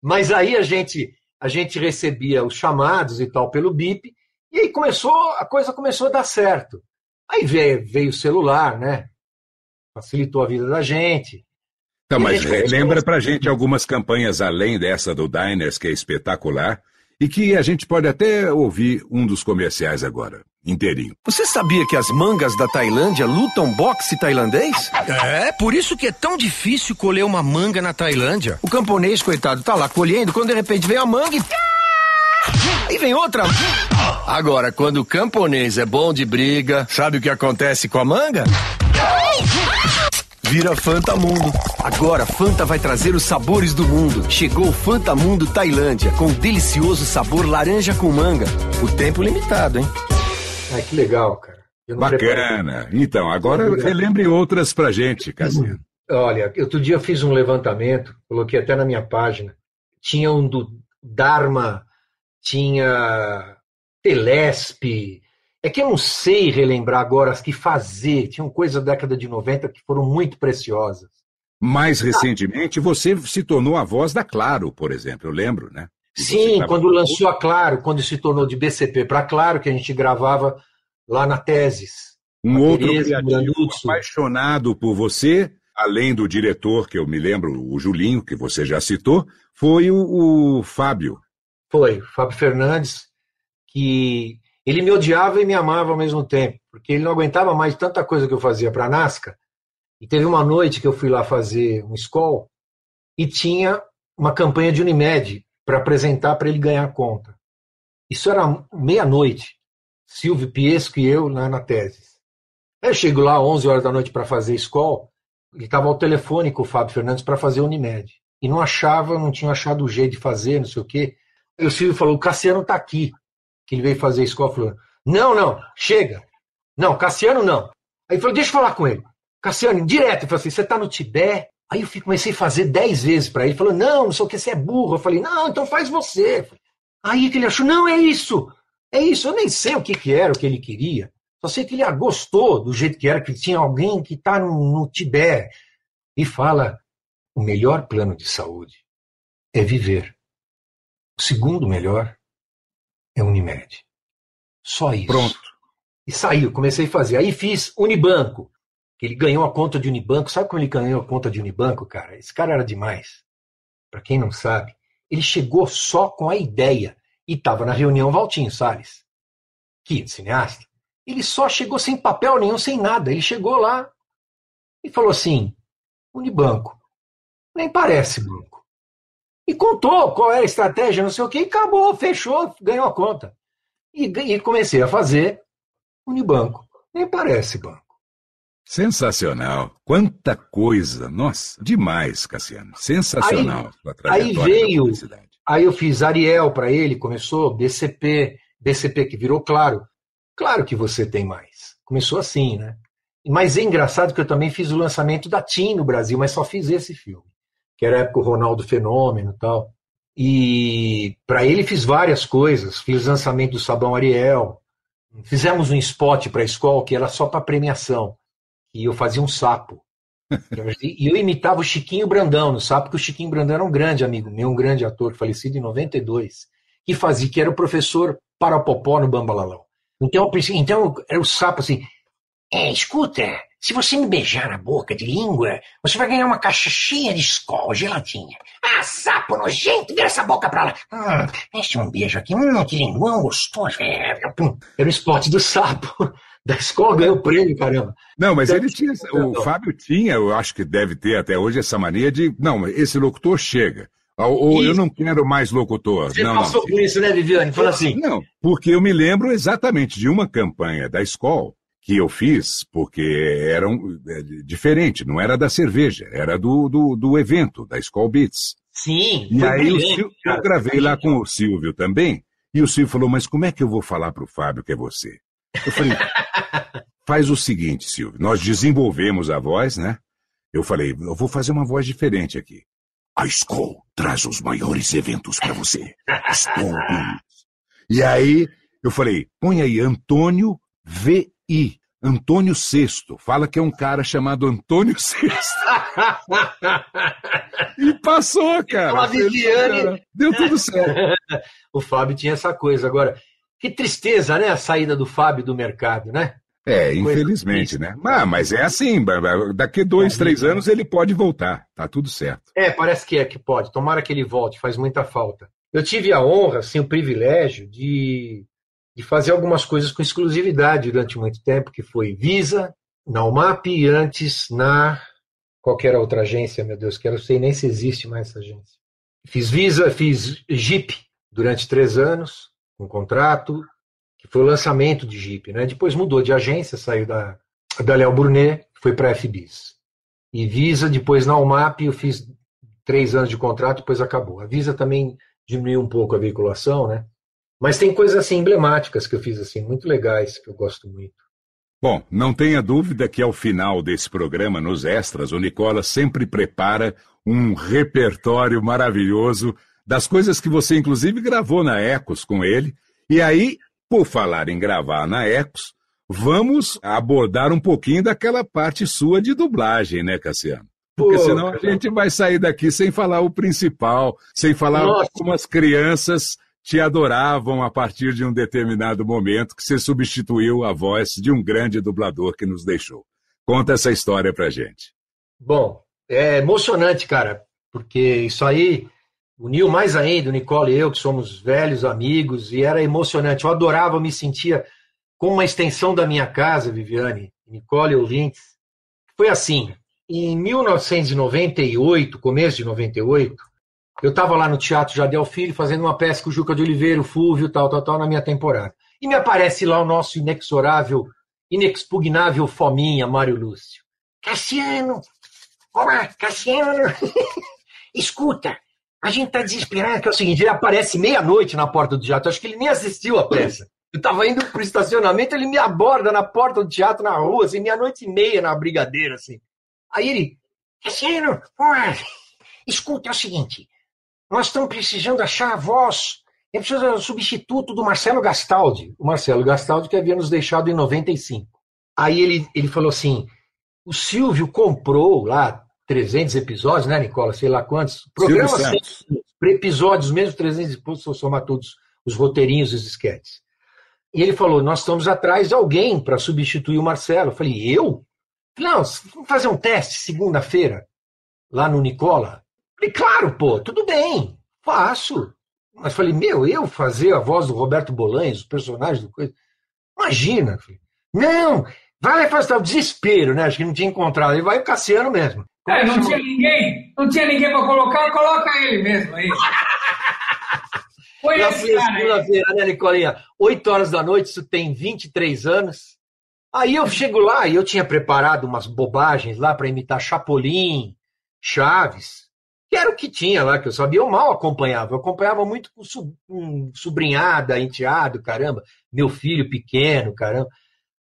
Speaker 3: Mas aí a gente, a gente recebia os chamados e tal pelo BIP, e aí começou, a coisa começou a dar certo. Aí veio, veio o celular, né? Facilitou a vida da gente.
Speaker 1: Então,
Speaker 3: a
Speaker 1: mas lembra pra gente algumas campanhas além dessa do Diners, que é espetacular, e que a gente pode até ouvir um dos comerciais agora, inteirinho.
Speaker 8: Você sabia que as mangas da Tailândia lutam boxe tailandês? É, por isso que é tão difícil colher uma manga na Tailândia. O camponês, coitado, tá lá colhendo, quando de repente vem a manga e... Aí vem outra. Agora, quando o camponês é bom de briga, sabe o que acontece com a manga? Vira Fanta Mundo. Agora, Fanta vai trazer os sabores do mundo. Chegou o Fanta Mundo Tailândia, com o delicioso sabor laranja com manga. O tempo limitado, hein?
Speaker 3: Ai, que legal, cara.
Speaker 1: Bacana. Então, agora
Speaker 3: Obrigado.
Speaker 1: relembre outras pra gente, Cassiano.
Speaker 3: Olha, outro dia eu fiz um levantamento, coloquei até na minha página. Tinha um do Dharma, tinha Telesp. É que eu não sei relembrar agora as que fazer. Tinham coisas da década de 90 que foram muito preciosas.
Speaker 1: Mais recentemente, você se tornou a voz da Claro, por exemplo, eu lembro, né?
Speaker 3: Sim, quando lançou a Claro, quando se tornou de BCP para Claro, que a gente gravava lá na Teses.
Speaker 1: Um outro
Speaker 3: Tereza,
Speaker 1: apaixonado por você, além do diretor, que eu me lembro, o Julinho, que você já citou, foi o, o Fábio.
Speaker 3: Foi, Fábio Fernandes, que ele me odiava e me amava ao mesmo tempo, porque ele não aguentava mais tanta coisa que eu fazia para a Nasca. E teve uma noite que eu fui lá fazer um escol e tinha uma campanha de Unimed para apresentar para ele ganhar conta. Isso era meia-noite. Silvio Piesco e eu lá na tese. Eu chego lá 11 horas da noite para fazer escol, ele estava ao telefone com o Fábio Fernandes para fazer Unimed. E não achava, não tinha achado o jeito de fazer, não sei o quê. Aí o Silvio falou: o Cassiano está aqui. Que ele veio fazer escola. Falou: não, não, chega. Não, Cassiano não. Aí ele falou: deixa eu falar com ele. Cassiano, direto. Ele falou assim: você está no Tibete? Aí eu fui- comecei a fazer dez vezes para ele. Ele falou: não, não sei o que, você é burro. Eu falei: não, então faz você. Aí que ele achou: não, é isso. É isso. Eu nem sei o que, que era, o que ele queria. Só sei que ele gostou do jeito que era, que tinha alguém que está no, no Tibete e fala: o melhor plano de saúde é viver. O segundo melhor é Unimed. Só isso.
Speaker 1: Pronto.
Speaker 3: E saiu, comecei a fazer. Aí fiz Unibanco, que ele ganhou a conta de Unibanco. Sabe como ele ganhou a conta de Unibanco, cara? Esse cara era demais. Para quem não sabe, ele chegou só com a ideia e estava na reunião Valtinho Salles, que é cineasta, Ele só chegou sem papel nenhum, sem nada. Ele chegou lá e falou assim: Unibanco. Nem parece banco. E contou qual era a estratégia, não sei o que, e acabou, fechou, ganhou a conta. E, e comecei a fazer Unibanco. Nem parece banco.
Speaker 1: Sensacional. Quanta coisa. Nossa, demais, Cassiano. Sensacional.
Speaker 3: Aí, aí veio. Aí eu fiz Ariel para ele, começou BCP, BCP que virou claro. Claro que você tem mais. Começou assim, né? Mas é engraçado que eu também fiz o lançamento da TIM no Brasil, mas só fiz esse filme, que era a época o Ronaldo Fenômeno e tal. E para ele fiz várias coisas. Fiz lançamento do Sabão Ariel. Fizemos um spot para a escola que era só para premiação. E eu fazia um sapo. e eu imitava o Chiquinho Brandão no sapo, porque o Chiquinho Brandão era um grande amigo meu, um grande ator, falecido em 92, que fazia, que era o professor Parapopó no Bambalalão. Então, então era o sapo assim, é, escuta, se você me beijar na boca de língua, você vai ganhar uma caixa cheia de escola geladinha. Ah, sapo nojento, vira essa boca pra lá. Hum, deixa um beijo aqui, hum, que linguão gostoso. É, era o spot do sapo. Da escola ganhou o prêmio, caramba.
Speaker 1: Não, mas ele tinha. O Fábio tinha, eu acho que deve ter até hoje essa mania de. Não, esse locutor chega. Ou eu não quero mais locutor.
Speaker 3: Você
Speaker 1: não,
Speaker 3: passou
Speaker 1: não.
Speaker 3: por isso, né, Viviane? Fala assim.
Speaker 1: Não, porque eu me lembro exatamente de uma campanha da escola que eu fiz, porque era um, é, diferente, não era da cerveja, era do, do, do evento, da School Beats.
Speaker 3: Sim.
Speaker 1: E aí o Silvio, eu gravei lá com o Silvio também, e o Silvio falou, mas como é que eu vou falar para o Fábio que é você? Eu falei, faz o seguinte, Silvio, nós desenvolvemos a voz, né? Eu falei, eu vou fazer uma voz diferente aqui. A School traz os maiores eventos para você. E aí eu falei, põe aí Antônio V I. Antônio Sexto. Fala que é um cara chamado Antônio Sexto. e passou, cara.
Speaker 3: Viviane.
Speaker 1: Deu tudo certo.
Speaker 3: o Fábio tinha essa coisa. Agora, que tristeza, né? A saída do Fábio do mercado, né?
Speaker 1: É, infelizmente, né? Ah, mas é assim, daqui dois, três anos ele pode voltar, tá tudo certo.
Speaker 3: É, parece que é que pode. Tomara que ele volte, faz muita falta. Eu tive a honra, assim, o privilégio de de fazer algumas coisas com exclusividade durante muito tempo, que foi Visa, na UMAP e antes na qualquer outra agência, meu Deus, que eu não sei nem se existe mais essa agência. Fiz Visa, fiz Jeep durante três anos, um contrato, que foi o lançamento de Jeep. Né? Depois mudou de agência, saiu da, da Léo Brunet, foi para a FBIS. E Visa, depois na UMAP, eu fiz três anos de contrato, depois acabou. A Visa também diminuiu um pouco a veiculação, né? Mas tem coisas assim emblemáticas que eu fiz assim, muito legais, que eu gosto muito.
Speaker 1: Bom, não tenha dúvida que ao final desse programa, nos extras, o Nicola sempre prepara um repertório maravilhoso das coisas que você, inclusive, gravou na Ecos com ele. E aí, por falar em gravar na Ecos, vamos abordar um pouquinho daquela parte sua de dublagem, né, Cassiano? Porque Pô, senão a gente vai sair daqui sem falar o principal, sem falar Nossa. como as crianças te adoravam a partir de um determinado momento que você substituiu a voz de um grande dublador que nos deixou. Conta essa história pra gente.
Speaker 3: Bom, é emocionante, cara, porque isso aí uniu mais ainda o Nicole e eu, que somos velhos amigos, e era emocionante. Eu adorava, me sentia como uma extensão da minha casa, Viviane, Nicole ouvintes. Foi assim, em 1998, começo de 98, eu estava lá no Teatro Jadel Filho fazendo uma peça com o Juca de Oliveira, o Fúvio, tal, tal, tal, na minha temporada. E me aparece lá o nosso inexorável, inexpugnável fominha, Mário Lúcio. Cassiano! Olá, Cassiano! Escuta, a gente tá desesperado, que é o seguinte, ele aparece meia-noite na porta do teatro, acho que ele nem assistiu a peça. Eu estava indo pro estacionamento, ele me aborda na porta do teatro, na rua, assim, meia-noite e meia na brigadeira, assim. Aí ele, Cassiano, olá, escuta, é o seguinte, nós estamos precisando achar a voz. É preciso o substituto do Marcelo Gastaldi. O Marcelo Gastaldi que havia nos deixado em 95. Aí ele, ele falou assim: o Silvio comprou lá 300 episódios, né, Nicola? Sei lá quantos. Programas episódios mesmo, 300 e poucos, se eu somar todos os roteirinhos e os esquetes. E ele falou: Nós estamos atrás de alguém para substituir o Marcelo. Eu falei: Eu? Não, vamos fazer um teste segunda-feira, lá no Nicola. Falei, claro, pô, tudo bem, faço. Mas falei, meu, eu fazer a voz do Roberto Bolanhos, os personagens do coisa. Imagina. Falei, Não, vai fazer o desespero, né? Acho que não tinha encontrado. Ele vai o Cassiano mesmo.
Speaker 4: É, não tinha ninguém, não tinha ninguém para colocar, coloca ele mesmo aí. Foi
Speaker 3: Na
Speaker 4: esse cara aí.
Speaker 3: segunda-feira, né, Nicolinha? 8 horas da noite, isso tem 23 anos. Aí eu chego lá e eu tinha preparado umas bobagens lá para imitar Chapolin, Chaves, que era o que tinha lá, que eu sabia, eu mal acompanhava. Eu acompanhava muito com so- com sobrinhada, enteado, caramba, meu filho pequeno, caramba.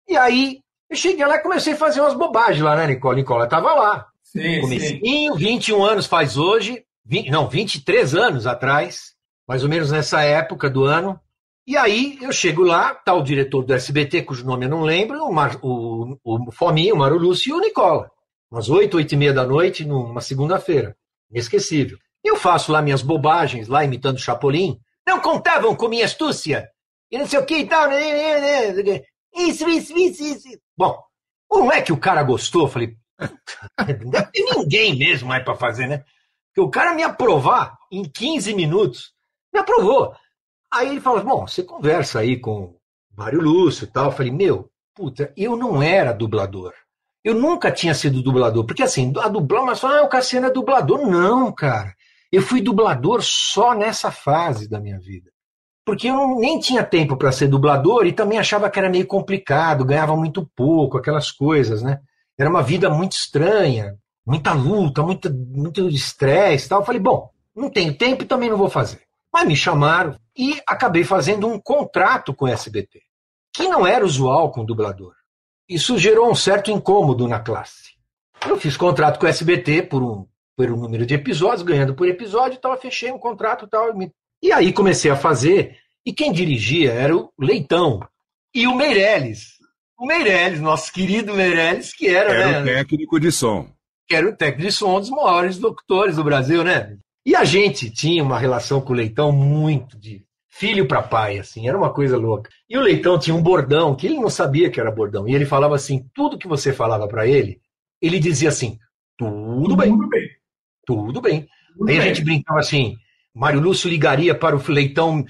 Speaker 3: E aí eu cheguei lá e comecei a fazer umas bobagens lá, né, Nicola? Nicola tava lá.
Speaker 4: Sim, sim.
Speaker 3: Comecinho, 21 anos faz hoje, 20, não, 23 anos atrás, mais ou menos nessa época do ano. E aí eu chego lá, tá o diretor do SBT, cujo nome eu não lembro, o, Mar, o, o Fominho, o Mário Lúcio e o Nicola. Umas 8, 8 e meia da noite, numa segunda-feira. Inesquecível. Eu faço lá minhas bobagens, lá imitando Chapolin. Não contavam com minha astúcia. E não sei o que e tal. né, né, né. Isso, isso, isso, isso. Bom, não é que o cara gostou? Eu falei, deve ter ninguém mesmo aí pra fazer, né? Porque o cara me aprovar em 15 minutos, me aprovou. Aí ele falou, bom, você conversa aí com o Mário Lúcio e tal. Eu falei, meu, puta, eu não era dublador. Eu nunca tinha sido dublador. Porque assim, a dublar, mas ah, o Cassiano é dublador. Não, cara. Eu fui dublador só nessa fase da minha vida. Porque eu nem tinha tempo para ser dublador e também achava que era meio complicado, ganhava muito pouco, aquelas coisas, né? Era uma vida muito estranha, muita luta, muita, muito estresse tal. Eu falei, bom, não tenho tempo e também não vou fazer. Mas me chamaram e acabei fazendo um contrato com o SBT, que não era usual com o dublador. Isso gerou um certo incômodo na classe. Eu fiz contrato com o SBT por um, por um número de episódios, ganhando por episódio tal, fechei um contrato tal. e me- E aí comecei a fazer, e quem dirigia era o Leitão e o Meirelles. O Meirelles, nosso querido Meirelles, que era,
Speaker 1: Era o
Speaker 3: né,
Speaker 1: técnico de som.
Speaker 3: que era o técnico de som um dos maiores locutores do Brasil, né? E a gente tinha uma relação com o Leitão muito de filho para pai, assim, era uma coisa louca. E o Leitão tinha um bordão que ele não sabia que era bordão, e ele falava assim, tudo que você falava para ele, ele dizia assim, tudo bem,
Speaker 4: Tudo bem.
Speaker 3: tudo bem.
Speaker 4: tudo
Speaker 3: Aí a
Speaker 4: bem.
Speaker 3: gente brincava assim, Mário Lúcio ligaria para o Leitão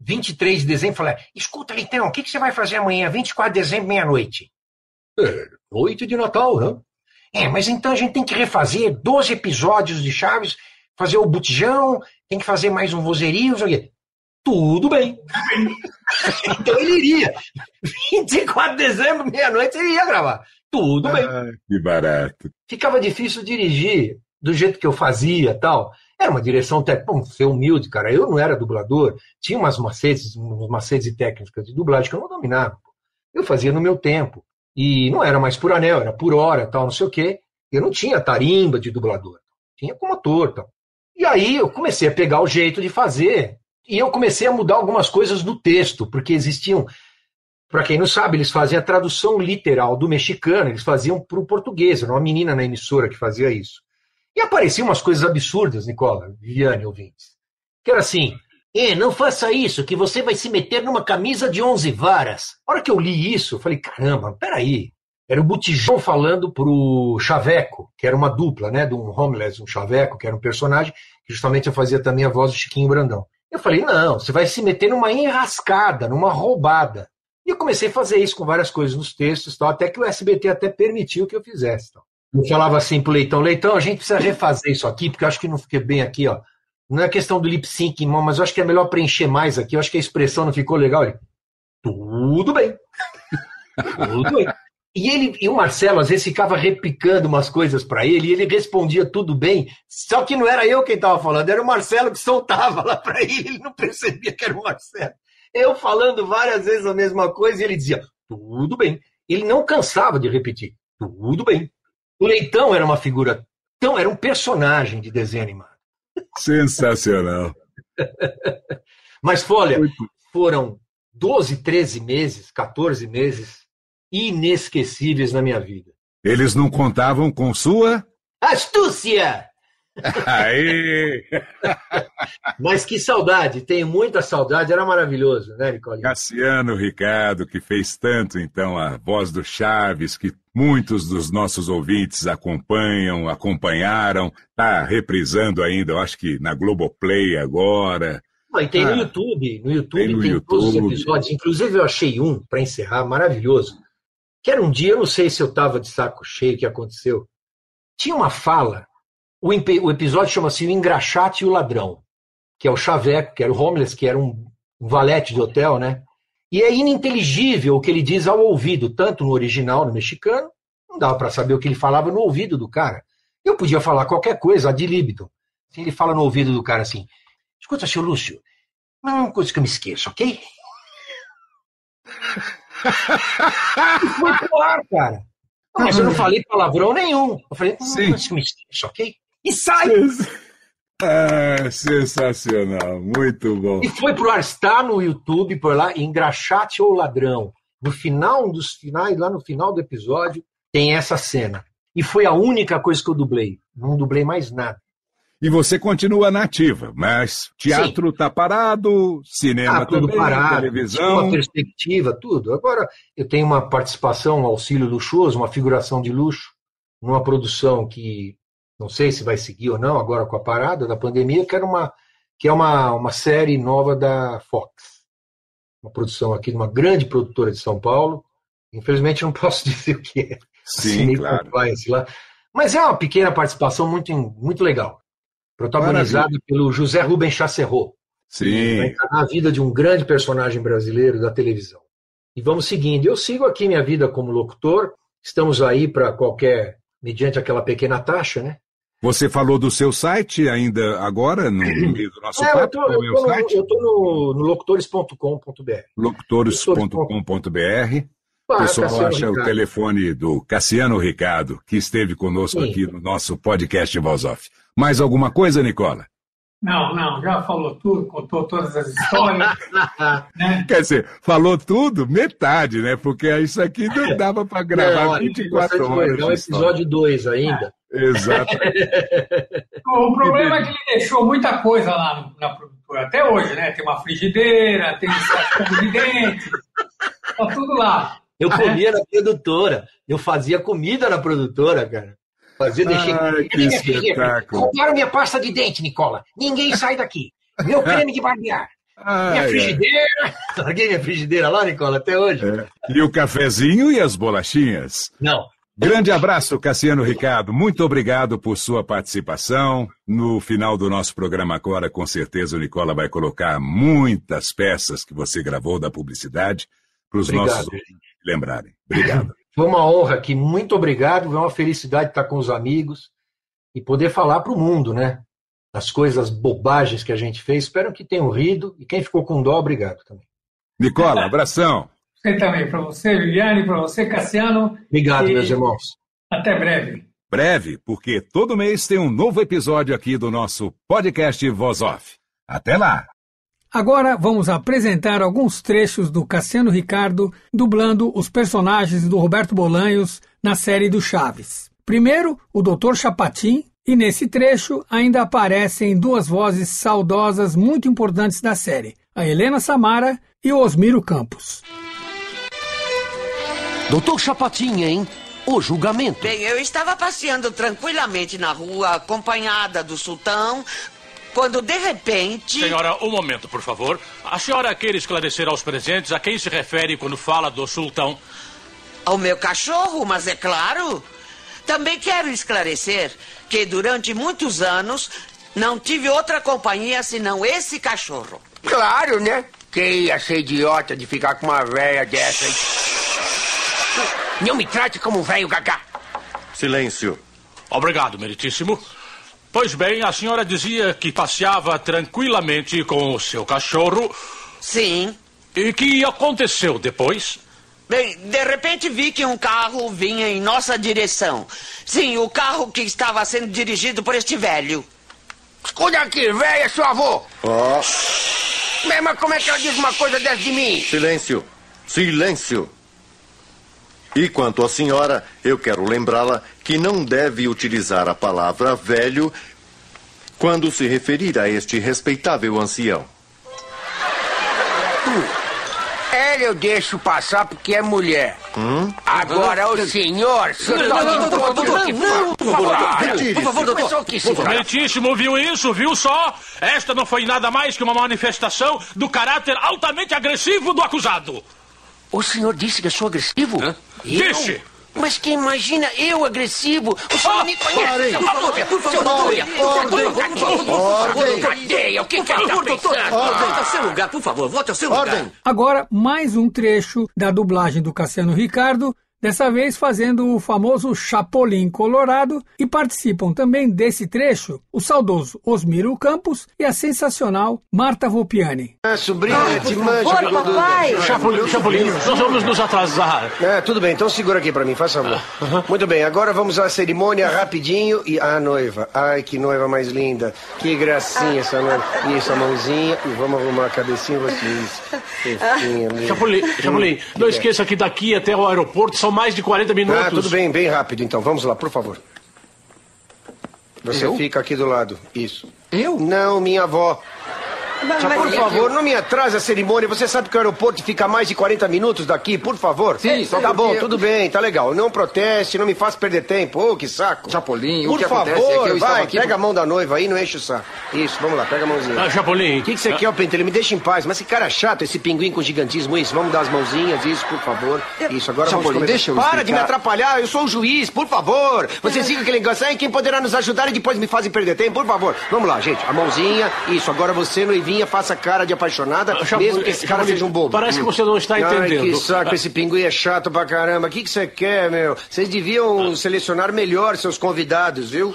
Speaker 3: 23 de dezembro falaria, escuta, Leitão, o que, que você vai fazer amanhã, 24 de dezembro, meia-noite? É, noite de Natal, né? É, mas então a gente tem que refazer 12 episódios de Chaves, fazer o botijão, tem que fazer mais um vozerio. Tudo bem. então ele iria. 24 de dezembro, meia-noite, ele ia gravar. Tudo bem.
Speaker 1: Ah, que barato.
Speaker 3: Ficava difícil dirigir do jeito que eu fazia tal. Era uma direção técnica. Bom, ser humilde, cara. Eu não era dublador. Tinha umas macetes, umas macetes e técnicas de dublagem que eu não dominava. Eu fazia no meu tempo. E não era mais por anel, era por hora, tal, não sei o quê. Eu não tinha tarimba de dublador. Tinha como ator, tal. E aí eu comecei a pegar o jeito de fazer. E eu comecei a mudar algumas coisas no texto, porque existiam. Para quem não sabe, eles faziam a tradução literal do mexicano, eles faziam para o português. Era uma menina na emissora que fazia isso. E apareciam umas coisas absurdas, Nicola, Viviane, ouvintes. Que era assim: "Eh, não faça isso, que você vai se meter numa camisa de 11 varas. A hora que eu li isso, eu falei: caramba, peraí. Era o Botijão falando pro Chaveco, que era uma dupla, né? De um homeless, um Chaveco, que era um personagem, que justamente eu fazia também a voz do Chiquinho Brandão. Eu falei: não, você vai se meter numa enrascada, numa roubada. E eu comecei a fazer isso com várias coisas nos textos, tal, até que o SBT até permitiu que eu fizesse. Tal. Eu falava assim pro Leitão, Leitão, a gente precisa refazer isso aqui, porque eu acho que não fiquei bem aqui, ó. Não é questão do lip sync, irmão, mas eu acho que é melhor preencher mais aqui. Eu acho que a expressão não ficou legal. Ele, tudo bem. tudo bem. E ele e o Marcelo às vezes ficava replicando umas coisas para ele e ele respondia tudo bem, só que não era eu quem estava falando, era o Marcelo que soltava lá para ele, ele não percebia que era o Marcelo. Eu falando várias vezes a mesma coisa e ele dizia, tudo bem. Ele não cansava de repetir, tudo bem. O Leitão era uma figura, tão era um personagem de desenho animado.
Speaker 1: Sensacional.
Speaker 3: Mas, Folha, foram 12, 13 meses, 14 meses inesquecíveis na minha vida.
Speaker 1: Eles não contavam com sua?
Speaker 3: Astúcia!
Speaker 1: Aê!
Speaker 3: Mas que saudade, tenho muita saudade, era maravilhoso, né, Nicole?
Speaker 1: Cassiano Ricardo, que fez tanto, então, a voz do Chaves, que muitos dos nossos ouvintes acompanham, acompanharam, tá reprisando ainda, eu acho que na Globoplay agora.
Speaker 3: Ah, e tem no
Speaker 1: Ah,
Speaker 3: YouTube, no YouTube
Speaker 1: tem
Speaker 3: tem,
Speaker 1: no
Speaker 3: todos os
Speaker 1: YouTube.
Speaker 3: episódios. Inclusive eu achei um, para encerrar, maravilhoso, que era um dia, eu não sei se eu estava de saco cheio, o que aconteceu. Tinha uma fala, o, o episódio chama-se O Engraxate e o Ladrão, que é o Chaveco, que era o homeless, que era um, valete de hotel, né? E é ininteligível o que ele diz ao ouvido, tanto no original, no mexicano, não dava para saber o que ele falava no ouvido do cara. Eu podia falar qualquer coisa, ad libido. Se ele fala no ouvido do cara assim, escuta, seu Lúcio, não é uma coisa que eu me esqueço, ok? foi pro ar, cara. Mas eu não falei palavrão nenhum. Eu falei, não, uma coisa que eu me esqueço, ok? E sai!
Speaker 1: Ah, sensacional, muito bom.
Speaker 3: E foi pro ar, está no YouTube, por lá, Engraxate ou Ladrão. No final um dos finais, lá no final do episódio, tem essa cena. E foi a única coisa que eu dublei. Não dublei mais nada.
Speaker 1: E você continua nativa, mas teatro está parado, cinema ah, tudo também, parado, televisão.
Speaker 3: Uma perspectiva, tudo. Agora eu tenho uma participação, um auxílio luxuoso, uma figuração de luxo, numa produção que não sei se vai seguir ou não, agora com a parada da pandemia, que, era uma, que é uma, uma série nova da Fox. Uma produção aqui de uma grande produtora de São Paulo. Infelizmente não posso dizer o que é.
Speaker 1: Sim, claro.
Speaker 3: Lá. Mas é uma pequena participação muito, muito legal protagonizado Maravilha. pelo José Rubens Chasserro.
Speaker 1: Sim. Vai
Speaker 3: na vida de um grande personagem brasileiro da televisão. E vamos seguindo. Eu sigo aqui minha vida como locutor. Estamos aí para qualquer, mediante aquela pequena taxa, né?
Speaker 1: Você falou do seu site ainda agora, no meio do nosso é, papo?
Speaker 3: Eu estou no, no locutores.com.br.
Speaker 1: Locutores.com.br. O pessoal Cassiano acha Ricardo. o telefone do Cassiano Ricardo, que esteve conosco Sim. aqui no nosso podcast Voz Off. Mais alguma coisa, Nicola?
Speaker 4: Não, não, já falou tudo, contou todas as histórias.
Speaker 1: né? Quer dizer, falou tudo, metade, né? Porque isso aqui não dava para gravar não, 24 horas.
Speaker 3: É o episódio 2 ainda.
Speaker 1: É. Exato.
Speaker 4: o problema é que ele deixou muita coisa lá na produtora, até hoje, né? Tem uma frigideira, tem um de dente, tá tudo lá.
Speaker 3: Eu comia na produtora, eu fazia comida na produtora, cara. Fazia, deixei. Ai,
Speaker 1: que espetáculo.
Speaker 3: Roubaram minha pasta de dente, Nicola. Ninguém sai daqui. Meu creme de barbear. Ai, minha frigideira. Larguei minha frigideira lá, Nicola, até hoje. É.
Speaker 1: E o cafezinho e as bolachinhas?
Speaker 3: Não.
Speaker 1: Grande abraço, Cassiano Ricardo. Muito obrigado por sua participação. No final do nosso programa agora, com certeza o Nicola vai colocar muitas peças que você gravou da publicidade para os nossos lembrarem. Obrigado.
Speaker 3: Foi uma honra aqui, muito obrigado. É uma felicidade estar com os amigos e poder falar para o mundo, né? As coisas, bobagens que a gente fez. Espero que tenham rido. E quem ficou com dó, obrigado também.
Speaker 1: Nicola, abração.
Speaker 4: Você também, para você, Viviane, para você, Cassiano.
Speaker 3: Obrigado, e... meus irmãos.
Speaker 4: Até breve.
Speaker 1: Breve, porque todo mês tem um novo episódio aqui do nosso podcast Voz Off. Até lá!
Speaker 2: Agora vamos apresentar alguns trechos do Cassiano Ricardo dublando os personagens do Roberto Bolanhos na série do Chaves. Primeiro, o Dr. Chapatin, e nesse trecho ainda aparecem duas vozes saudosas muito importantes da série, a Helena Samara e o Osmiro Campos.
Speaker 9: Doutor Chapatin, hein? O julgamento.
Speaker 10: Bem, eu estava passeando tranquilamente na rua, acompanhada do sultão, quando de repente.
Speaker 11: Senhora, um momento, por favor. A senhora quer esclarecer aos presentes a quem se refere quando fala do sultão?
Speaker 10: Ao meu cachorro, mas é claro. Também quero esclarecer que durante muitos anos não tive outra companhia senão esse cachorro.
Speaker 12: Claro, né? Quem ia ser idiota de ficar com uma velha dessa, hein? Não me trate como um velho gagá.
Speaker 11: Silêncio. Obrigado, meritíssimo. Pois bem, a senhora dizia que passeava tranquilamente com o seu cachorro.
Speaker 10: Sim.
Speaker 11: E que aconteceu depois?
Speaker 10: Bem, de repente vi que um carro vinha em nossa direção. Sim, o carro que estava sendo dirigido por este velho.
Speaker 12: Escuta aqui, velho, é seu avô. Ó. Oh. Mas como é que ela diz uma coisa dessa de mim?
Speaker 13: Silêncio. Silêncio. E quanto à senhora, eu quero lembrá-la que não deve utilizar a palavra velho quando se referir a este respeitável ancião.
Speaker 12: Ela eu deixo passar porque é mulher.
Speaker 13: Hum?
Speaker 12: Agora o senhor,
Speaker 11: por favor, doutor. Meritíssimo, viu isso? Viu só? Esta não foi nada mais que uma manifestação do caráter altamente agressivo do acusado.
Speaker 12: O senhor disse que eu sou agressivo? Hã?
Speaker 11: Deixe!
Speaker 12: Mas que imagina eu agressivo? O senhor me conhece. Por favor, por favor, por favor.
Speaker 9: Ordem.
Speaker 12: Cadeia, o que que ele tá pensando?
Speaker 9: Volte ao seu lugar, por favor, volte ao seu lugar.
Speaker 2: Agora, mais um trecho da dublagem do Cassiano Ricardo, dessa vez fazendo o famoso Chapolin Colorado, e participam também desse trecho o saudoso Osmiro Campos e a sensacional Marta Volpiani.
Speaker 14: Ah, sobrinha, te mancha,
Speaker 6: favor, papai.
Speaker 11: Chapolin, Chapolin, nós vamos nos atrasar.
Speaker 14: É, tudo bem, então segura aqui pra mim, faz favor. Muito bem, agora vamos à cerimônia rapidinho e a noiva. Ai, que noiva mais linda. Que gracinha essa noiva. Isso, a mãozinha e vamos arrumar a cabecinha vocês.
Speaker 11: Chapolin, Chapolin, não
Speaker 14: Hum.
Speaker 11: esqueça que daqui até o aeroporto são mais de 40 minutos.
Speaker 14: Ah, tudo bem, bem rápido então. Vamos lá, por favor. Você
Speaker 9: Eu?
Speaker 14: fica aqui do lado. Isso.
Speaker 9: Eu?
Speaker 14: Não, minha avó.
Speaker 6: Mas- mas-
Speaker 14: por favor, não me atrase a cerimônia. Você sabe que o aeroporto fica a mais de 40 minutos daqui, por favor.
Speaker 9: Sim, só
Speaker 14: Tá bom, tudo bem, tá legal. Não proteste, não me faça perder tempo. Ô, que saco.
Speaker 9: Chapolin, o
Speaker 14: por
Speaker 9: que
Speaker 14: favor,
Speaker 9: acontece é que eu
Speaker 14: vai,
Speaker 9: aqui...
Speaker 14: pega a mão da noiva aí, não enche o saco. Isso, vamos lá, pega a mãozinha.
Speaker 11: Ah, Chapolin.
Speaker 14: O que, que você quer, ô Pentelho? Me deixa em paz. Mas esse cara é chato, esse pinguim com gigantismo, isso. Vamos dar as mãozinhas, isso, por favor. Isso, agora vamos
Speaker 9: Chapolin,
Speaker 14: começar.
Speaker 9: deixa eu
Speaker 14: Para
Speaker 9: explicar.
Speaker 14: de me atrapalhar, eu sou o juiz, por favor. Vocês ficam aquele negócio aí, quem poderá nos ajudar e depois me fazem perder tempo, por favor. Vamos lá, gente, a mãozinha, isso. Agora você, noivinha, faça cara de apaixonada,
Speaker 11: Ah, Chapolin,
Speaker 14: mesmo que esse cara
Speaker 11: Chapolin,
Speaker 14: seja um bobo.
Speaker 11: parece que você não está
Speaker 14: Ai,
Speaker 11: entendendo.
Speaker 14: que saco, esse pinguim é chato pra caramba. O que, que você quer, meu? Vocês deviam selecionar melhor seus convidados, viu?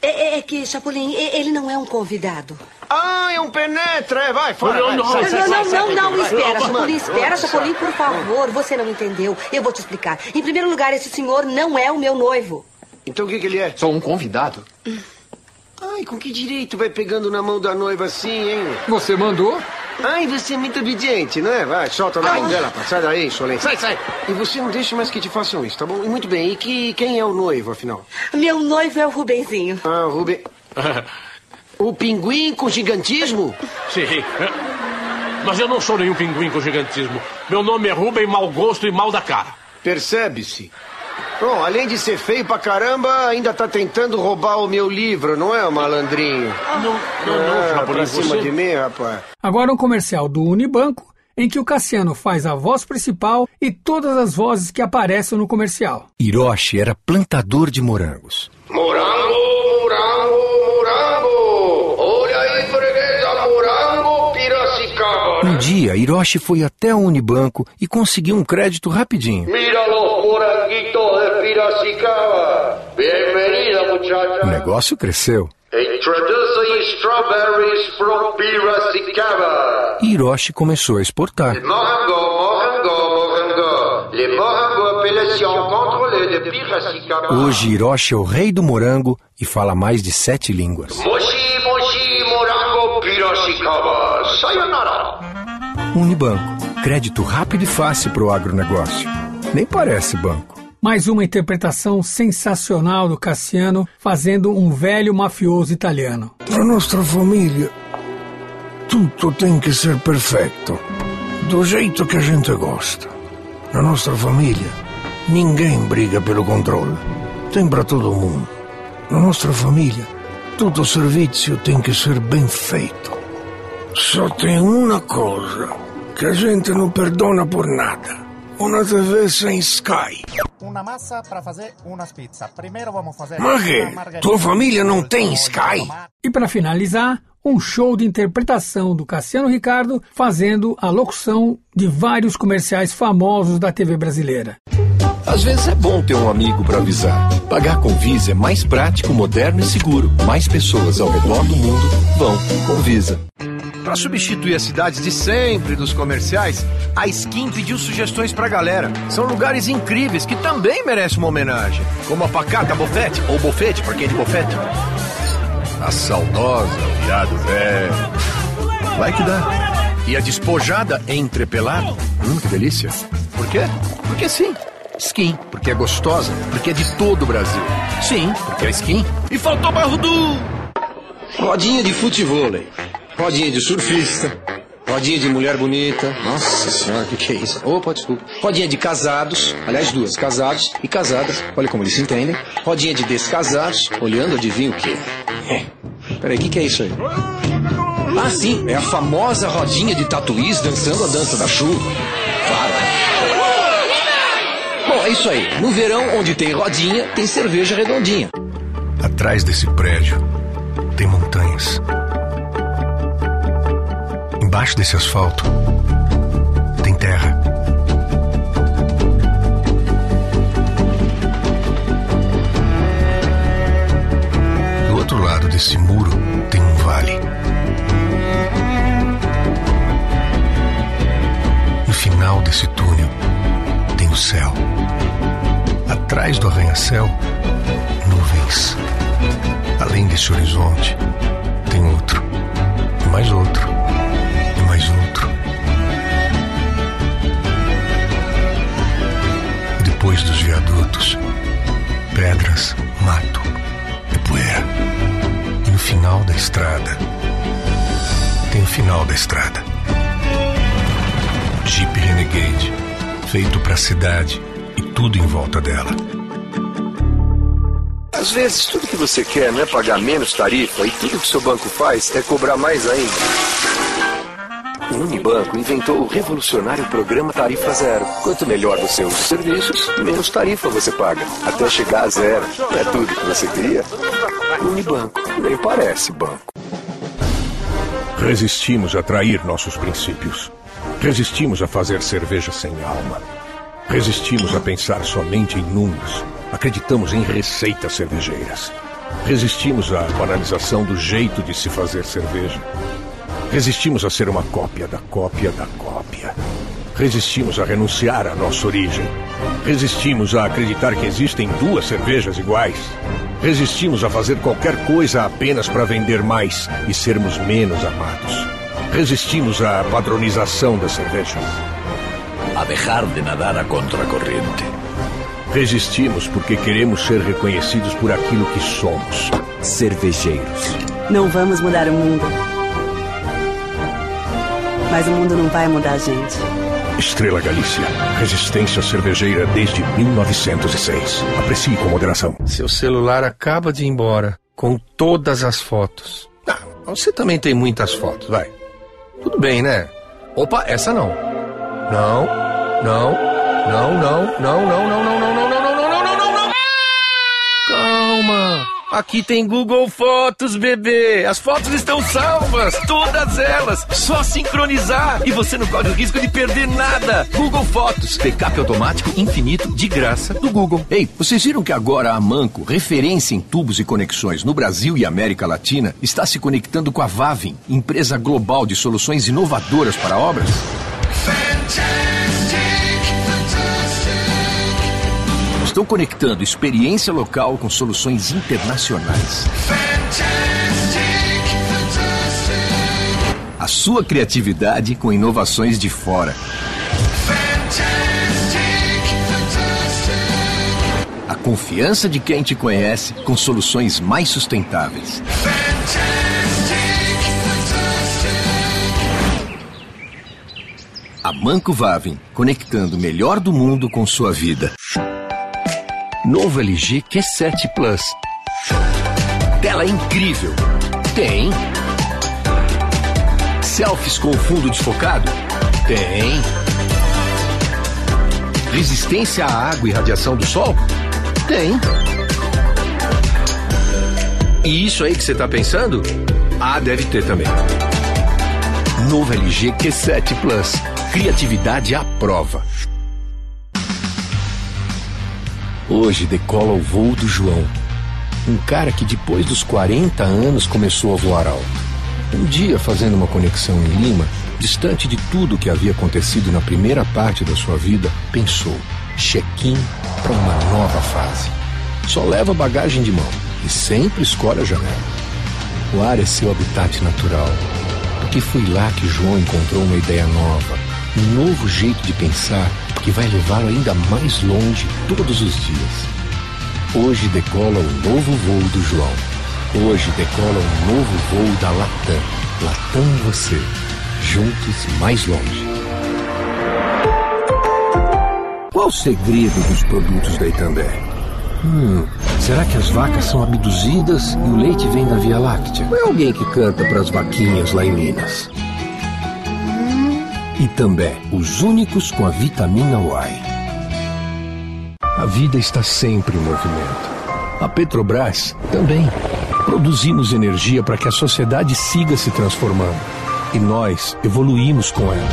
Speaker 6: É, é que, Chapolin, ele não é um convidado.
Speaker 14: Ah, é um penetra, é, vai, fora.
Speaker 11: Não,
Speaker 14: vai,
Speaker 11: não,
Speaker 14: sai,
Speaker 6: Não,
Speaker 14: sai,
Speaker 6: não,
Speaker 14: sai,
Speaker 6: não,
Speaker 14: sai,
Speaker 6: não, não,
Speaker 14: vai.
Speaker 6: espera,
Speaker 14: Vai,
Speaker 6: Chapolin, espera. Chapolin, por favor, você não entendeu. Eu vou te explicar. Em primeiro lugar, esse senhor não é o meu noivo.
Speaker 14: Então o que, que ele é?
Speaker 9: Sou um convidado.
Speaker 14: Ai, com que direito vai pegando na mão da noiva assim, hein?
Speaker 9: Você mandou?
Speaker 14: Ai, você é muito obediente, não é? Vai, solta na mão dela, pá. sai daí, Solene. Sai, sai. E você não deixa mais que te façam isso, tá bom? E muito bem, e que, quem é o noivo, afinal?
Speaker 6: Meu noivo é o Rubenzinho.
Speaker 14: Ah, o Rubem... O pinguim com gigantismo?
Speaker 11: Sim. Mas eu não sou nenhum pinguim com gigantismo. Meu nome é Rubem Mau Gosto e Mal da Cara.
Speaker 14: Percebe-se. Bom, além de ser feio pra caramba, ainda tá tentando roubar o meu livro, não é, malandrinho?
Speaker 11: Não, não, não,
Speaker 14: Ah, pra cima
Speaker 11: você...
Speaker 14: de mim, rapaz.
Speaker 2: Agora um comercial do Unibanco, em que o Cassiano faz a voz principal e todas as vozes que aparecem no comercial.
Speaker 8: Hiroshi era plantador de morangos.
Speaker 14: Morango, morango, morango. Olha aí, freguesa, morango, Piracicaba.
Speaker 8: Um dia, Hiroshi foi até o Unibanco e conseguiu um crédito rapidinho.
Speaker 14: Mira los moranguitos de Piracicaba. Bienvenida,
Speaker 8: O
Speaker 14: muchacha.
Speaker 8: negócio cresceu.
Speaker 14: Introducing strawberries from Piracicaba.
Speaker 8: E Hiroshi começou a exportar.
Speaker 14: Morango, morango, morango. Le morango appellation contrôlée de Piracicaba.
Speaker 8: Hoje, Hiroshi é o rei do morango e fala mais de sete línguas.
Speaker 14: Moshi, moshi, morango, Piracicaba. Sayonara.
Speaker 8: Unibanco. Crédito rápido e fácil para o agronegócio. Nem parece banco.
Speaker 2: Mais uma interpretação sensacional do Cassiano fazendo um velho mafioso italiano.
Speaker 15: Na nostra famiglia tutto tem que ser perfetto, do jeito que a gente gosta. Na nostra famiglia ninguém briga pelo controle, tem para todo mundo. Na nostra famiglia tutto servizio tem que ser bem feito. Só tem uma coisa que a gente não perdona por nada: uma TV sem Sky.
Speaker 16: Una massa para fazer umas pizzas. Primeiro vamos fazer
Speaker 15: Ma
Speaker 16: uma
Speaker 15: che?
Speaker 16: margherita.
Speaker 15: Tua famiglia não tem Sky?
Speaker 2: E para finalizar, um show de interpretação do Cassiano Ricardo fazendo a locução de vários comerciais famosos da TV brasileira.
Speaker 8: Às vezes é bom ter um amigo para avisar. Pagar com Visa é mais prático, moderno e seguro. Mais pessoas ao redor do mundo vão com Visa.
Speaker 3: Para substituir as cidades de sempre dos comerciais, a Skin pediu sugestões pra galera. São lugares incríveis que também merecem uma homenagem, como a Pacata Bofete, ou Bofete, pra quem é de Bofete. A saudosa, o viado velho. Vai que dá. E a despojada entrepelado. Hum, que delícia. Por quê? Porque sim. Skin, porque é gostosa, porque é de todo o Brasil. Sim, porque é skin. E faltou barrudo!
Speaker 17: Rodinha de futevôlei, rodinha de surfista, rodinha de mulher bonita. Nossa senhora, o que, que é isso? Opa, desculpa. Rodinha de casados, aliás, duas, casados e casadas. Olha como eles se entendem. Rodinha de descasados, olhando, adivinha o quê? É. Peraí, o que, que é isso aí? Ah, sim, é a famosa rodinha de tatuís dançando a dança da chuva. Claro, Bom,
Speaker 18: é isso aí. No verão, onde tem rodinha, tem cerveja redondinha.
Speaker 19: Atrás desse prédio tem montanhas. Embaixo desse asfalto tem terra. Do outro lado desse muro tem um vale. No final desse túnel tem o céu. Atrás do arranha-céu, nuvens. Além desse horizonte, tem outro, mais outro, depois dos viadutos, pedras, mato e poeira. E no final da estrada, tem o final da estrada. Jeep Renegade, feito pra cidade e tudo em volta dela.
Speaker 20: Às vezes, tudo que você quer não é pagar menos tarifa e tudo que seu banco faz é cobrar mais ainda. O Unibanco inventou o revolucionário programa Tarifa Zero. Quanto melhor os serviços, menos tarifa você paga. Até chegar a zero. Não é tudo que você queria? Unibanco. Nem parece banco.
Speaker 21: Resistimos a trair nossos princípios. Resistimos a fazer cerveja sem alma. Resistimos a pensar somente em números. Acreditamos em receitas cervejeiras. Resistimos à banalização do jeito de se fazer cerveja. Resistimos a ser uma cópia da cópia da cópia. Resistimos a renunciar à nossa origem. Resistimos a acreditar que existem duas cervejas iguais. Resistimos a fazer qualquer coisa apenas para vender mais e sermos menos amados. Resistimos à padronização das cervejas.
Speaker 22: A dejar de nadar a contracorrente.
Speaker 21: Resistimos porque queremos ser reconhecidos por aquilo que somos.
Speaker 22: Cervejeiros.
Speaker 23: Não vamos mudar o mundo. Mas o mundo não vai mudar a gente.
Speaker 21: Estrela Galícia. Resistência cervejeira desde 1906. Aprecie com moderação.
Speaker 19: Seu celular acaba de ir embora com todas as fotos. Ah, você também tem muitas fotos, vai. Tudo bem, né? Opa, essa não. Não, não, não, não, não, não, não, não, não, não, não, não, não, não, não, não. Calma. Aqui tem Google Fotos, bebê. As fotos estão salvas, todas elas. Só sincronizar e você não corre o risco de perder nada. Google Fotos, backup automático infinito de graça do Google.
Speaker 3: Ei, vocês viram que agora a Manco, referência em tubos e conexões no Brasil e América Latina, está se conectando com a Vavin, empresa global de soluções inovadoras para obras? Estão conectando experiência local com soluções internacionais. A sua criatividade com inovações de fora. A confiança de quem te conhece com soluções mais sustentáveis. A Manco Vavin, conectando o melhor do mundo com sua vida. Novo LG Q7 Plus. Tela incrível. Tem. Selfies com fundo desfocado? Tem. Resistência à água e radiação do sol? Tem.
Speaker 19: E isso aí que você tá pensando? Ah, deve ter também.
Speaker 3: Novo LG Q7 Plus. Criatividade à prova. Hoje decola o voo do João. Um cara que depois dos 40 anos começou a voar alto. Um dia, fazendo uma conexão em Lima, distante de tudo que havia acontecido na primeira parte da sua vida, pensou: check-in para uma nova fase. Só leva bagagem de mão e sempre escolhe a janela. O ar é seu habitat natural, porque foi lá que João encontrou uma ideia nova, um novo jeito de pensar que vai levá-lo ainda mais longe todos os dias. Hoje decola o novo voo do João. Hoje decola o novo voo da Latam. Latam você, juntos mais longe. Qual o segredo dos produtos da Itambé? Hum, será que as vacas são abduzidas e o leite vem da Via Láctea? Ou é alguém que canta para as vaquinhas lá em Minas? E também os únicos com a vitamina Y. A vida está sempre em movimento. A Petrobras também. Produzimos energia para que a sociedade siga se transformando. E nós evoluímos com ela.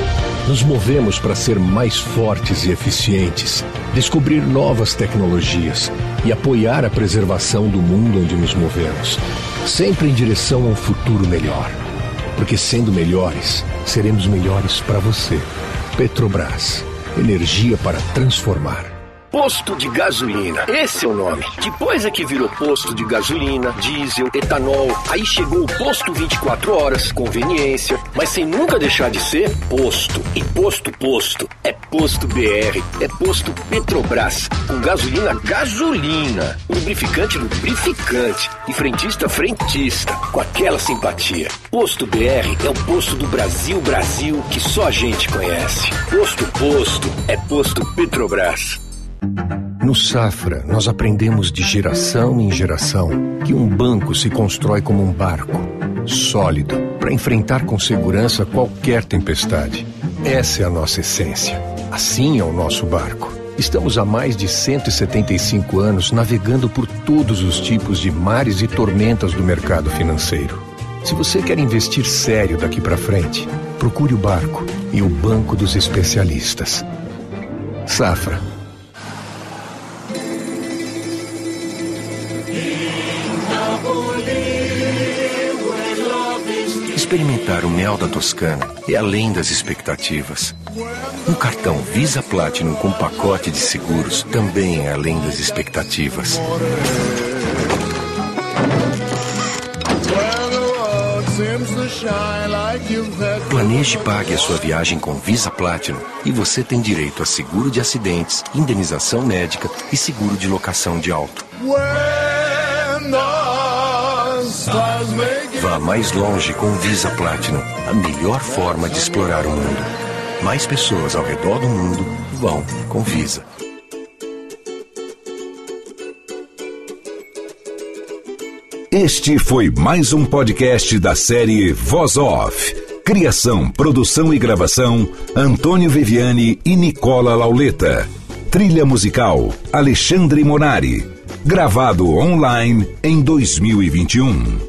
Speaker 3: Nos movemos para ser mais fortes e eficientes, descobrir novas tecnologias e apoiar a preservação do mundo onde nos movemos. Sempre em direção a um futuro melhor. Porque sendo melhores, seremos melhores para você. Petrobras. Energia para transformar.
Speaker 24: Posto de gasolina, esse é o nome. Depois é que virou posto de gasolina, diesel, etanol. Aí chegou o posto 24 horas, conveniência, mas sem nunca deixar de ser posto. E posto, posto, é posto BR, é posto Petrobras. Com gasolina, gasolina. Lubrificante, lubrificante. E frentista, frentista. Com aquela simpatia. Posto BR é o posto do Brasil, Brasil, que só a gente conhece. Posto, posto, é posto Petrobras.
Speaker 3: No Safra, nós aprendemos de geração em geração que um banco se constrói como um barco, sólido, para enfrentar com segurança qualquer tempestade. Essa é a nossa essência. Assim é o nosso barco. Estamos há mais de 175 anos navegando por todos os tipos de mares e tormentas do mercado financeiro. Se você quer investir sério daqui para frente, procure o barco e o banco dos especialistas. Safra Experimentar o mel da Toscana é além das expectativas. Um cartão Visa Platinum com pacote de seguros também é além das expectativas. Planeje e pague a sua viagem com Visa Platinum e você tem direito a seguro de acidentes, indenização médica e seguro de locação de auto. Vá mais longe com Visa Platinum, a melhor forma de explorar o mundo. Mais pessoas ao redor do mundo vão com Visa.
Speaker 1: Este foi mais um podcast da série Voz Off. Criação, produção e gravação: Antônio Viviani e Nicola Lauleta. Trilha musical: Alexandre Monari. Gravado online em 2021.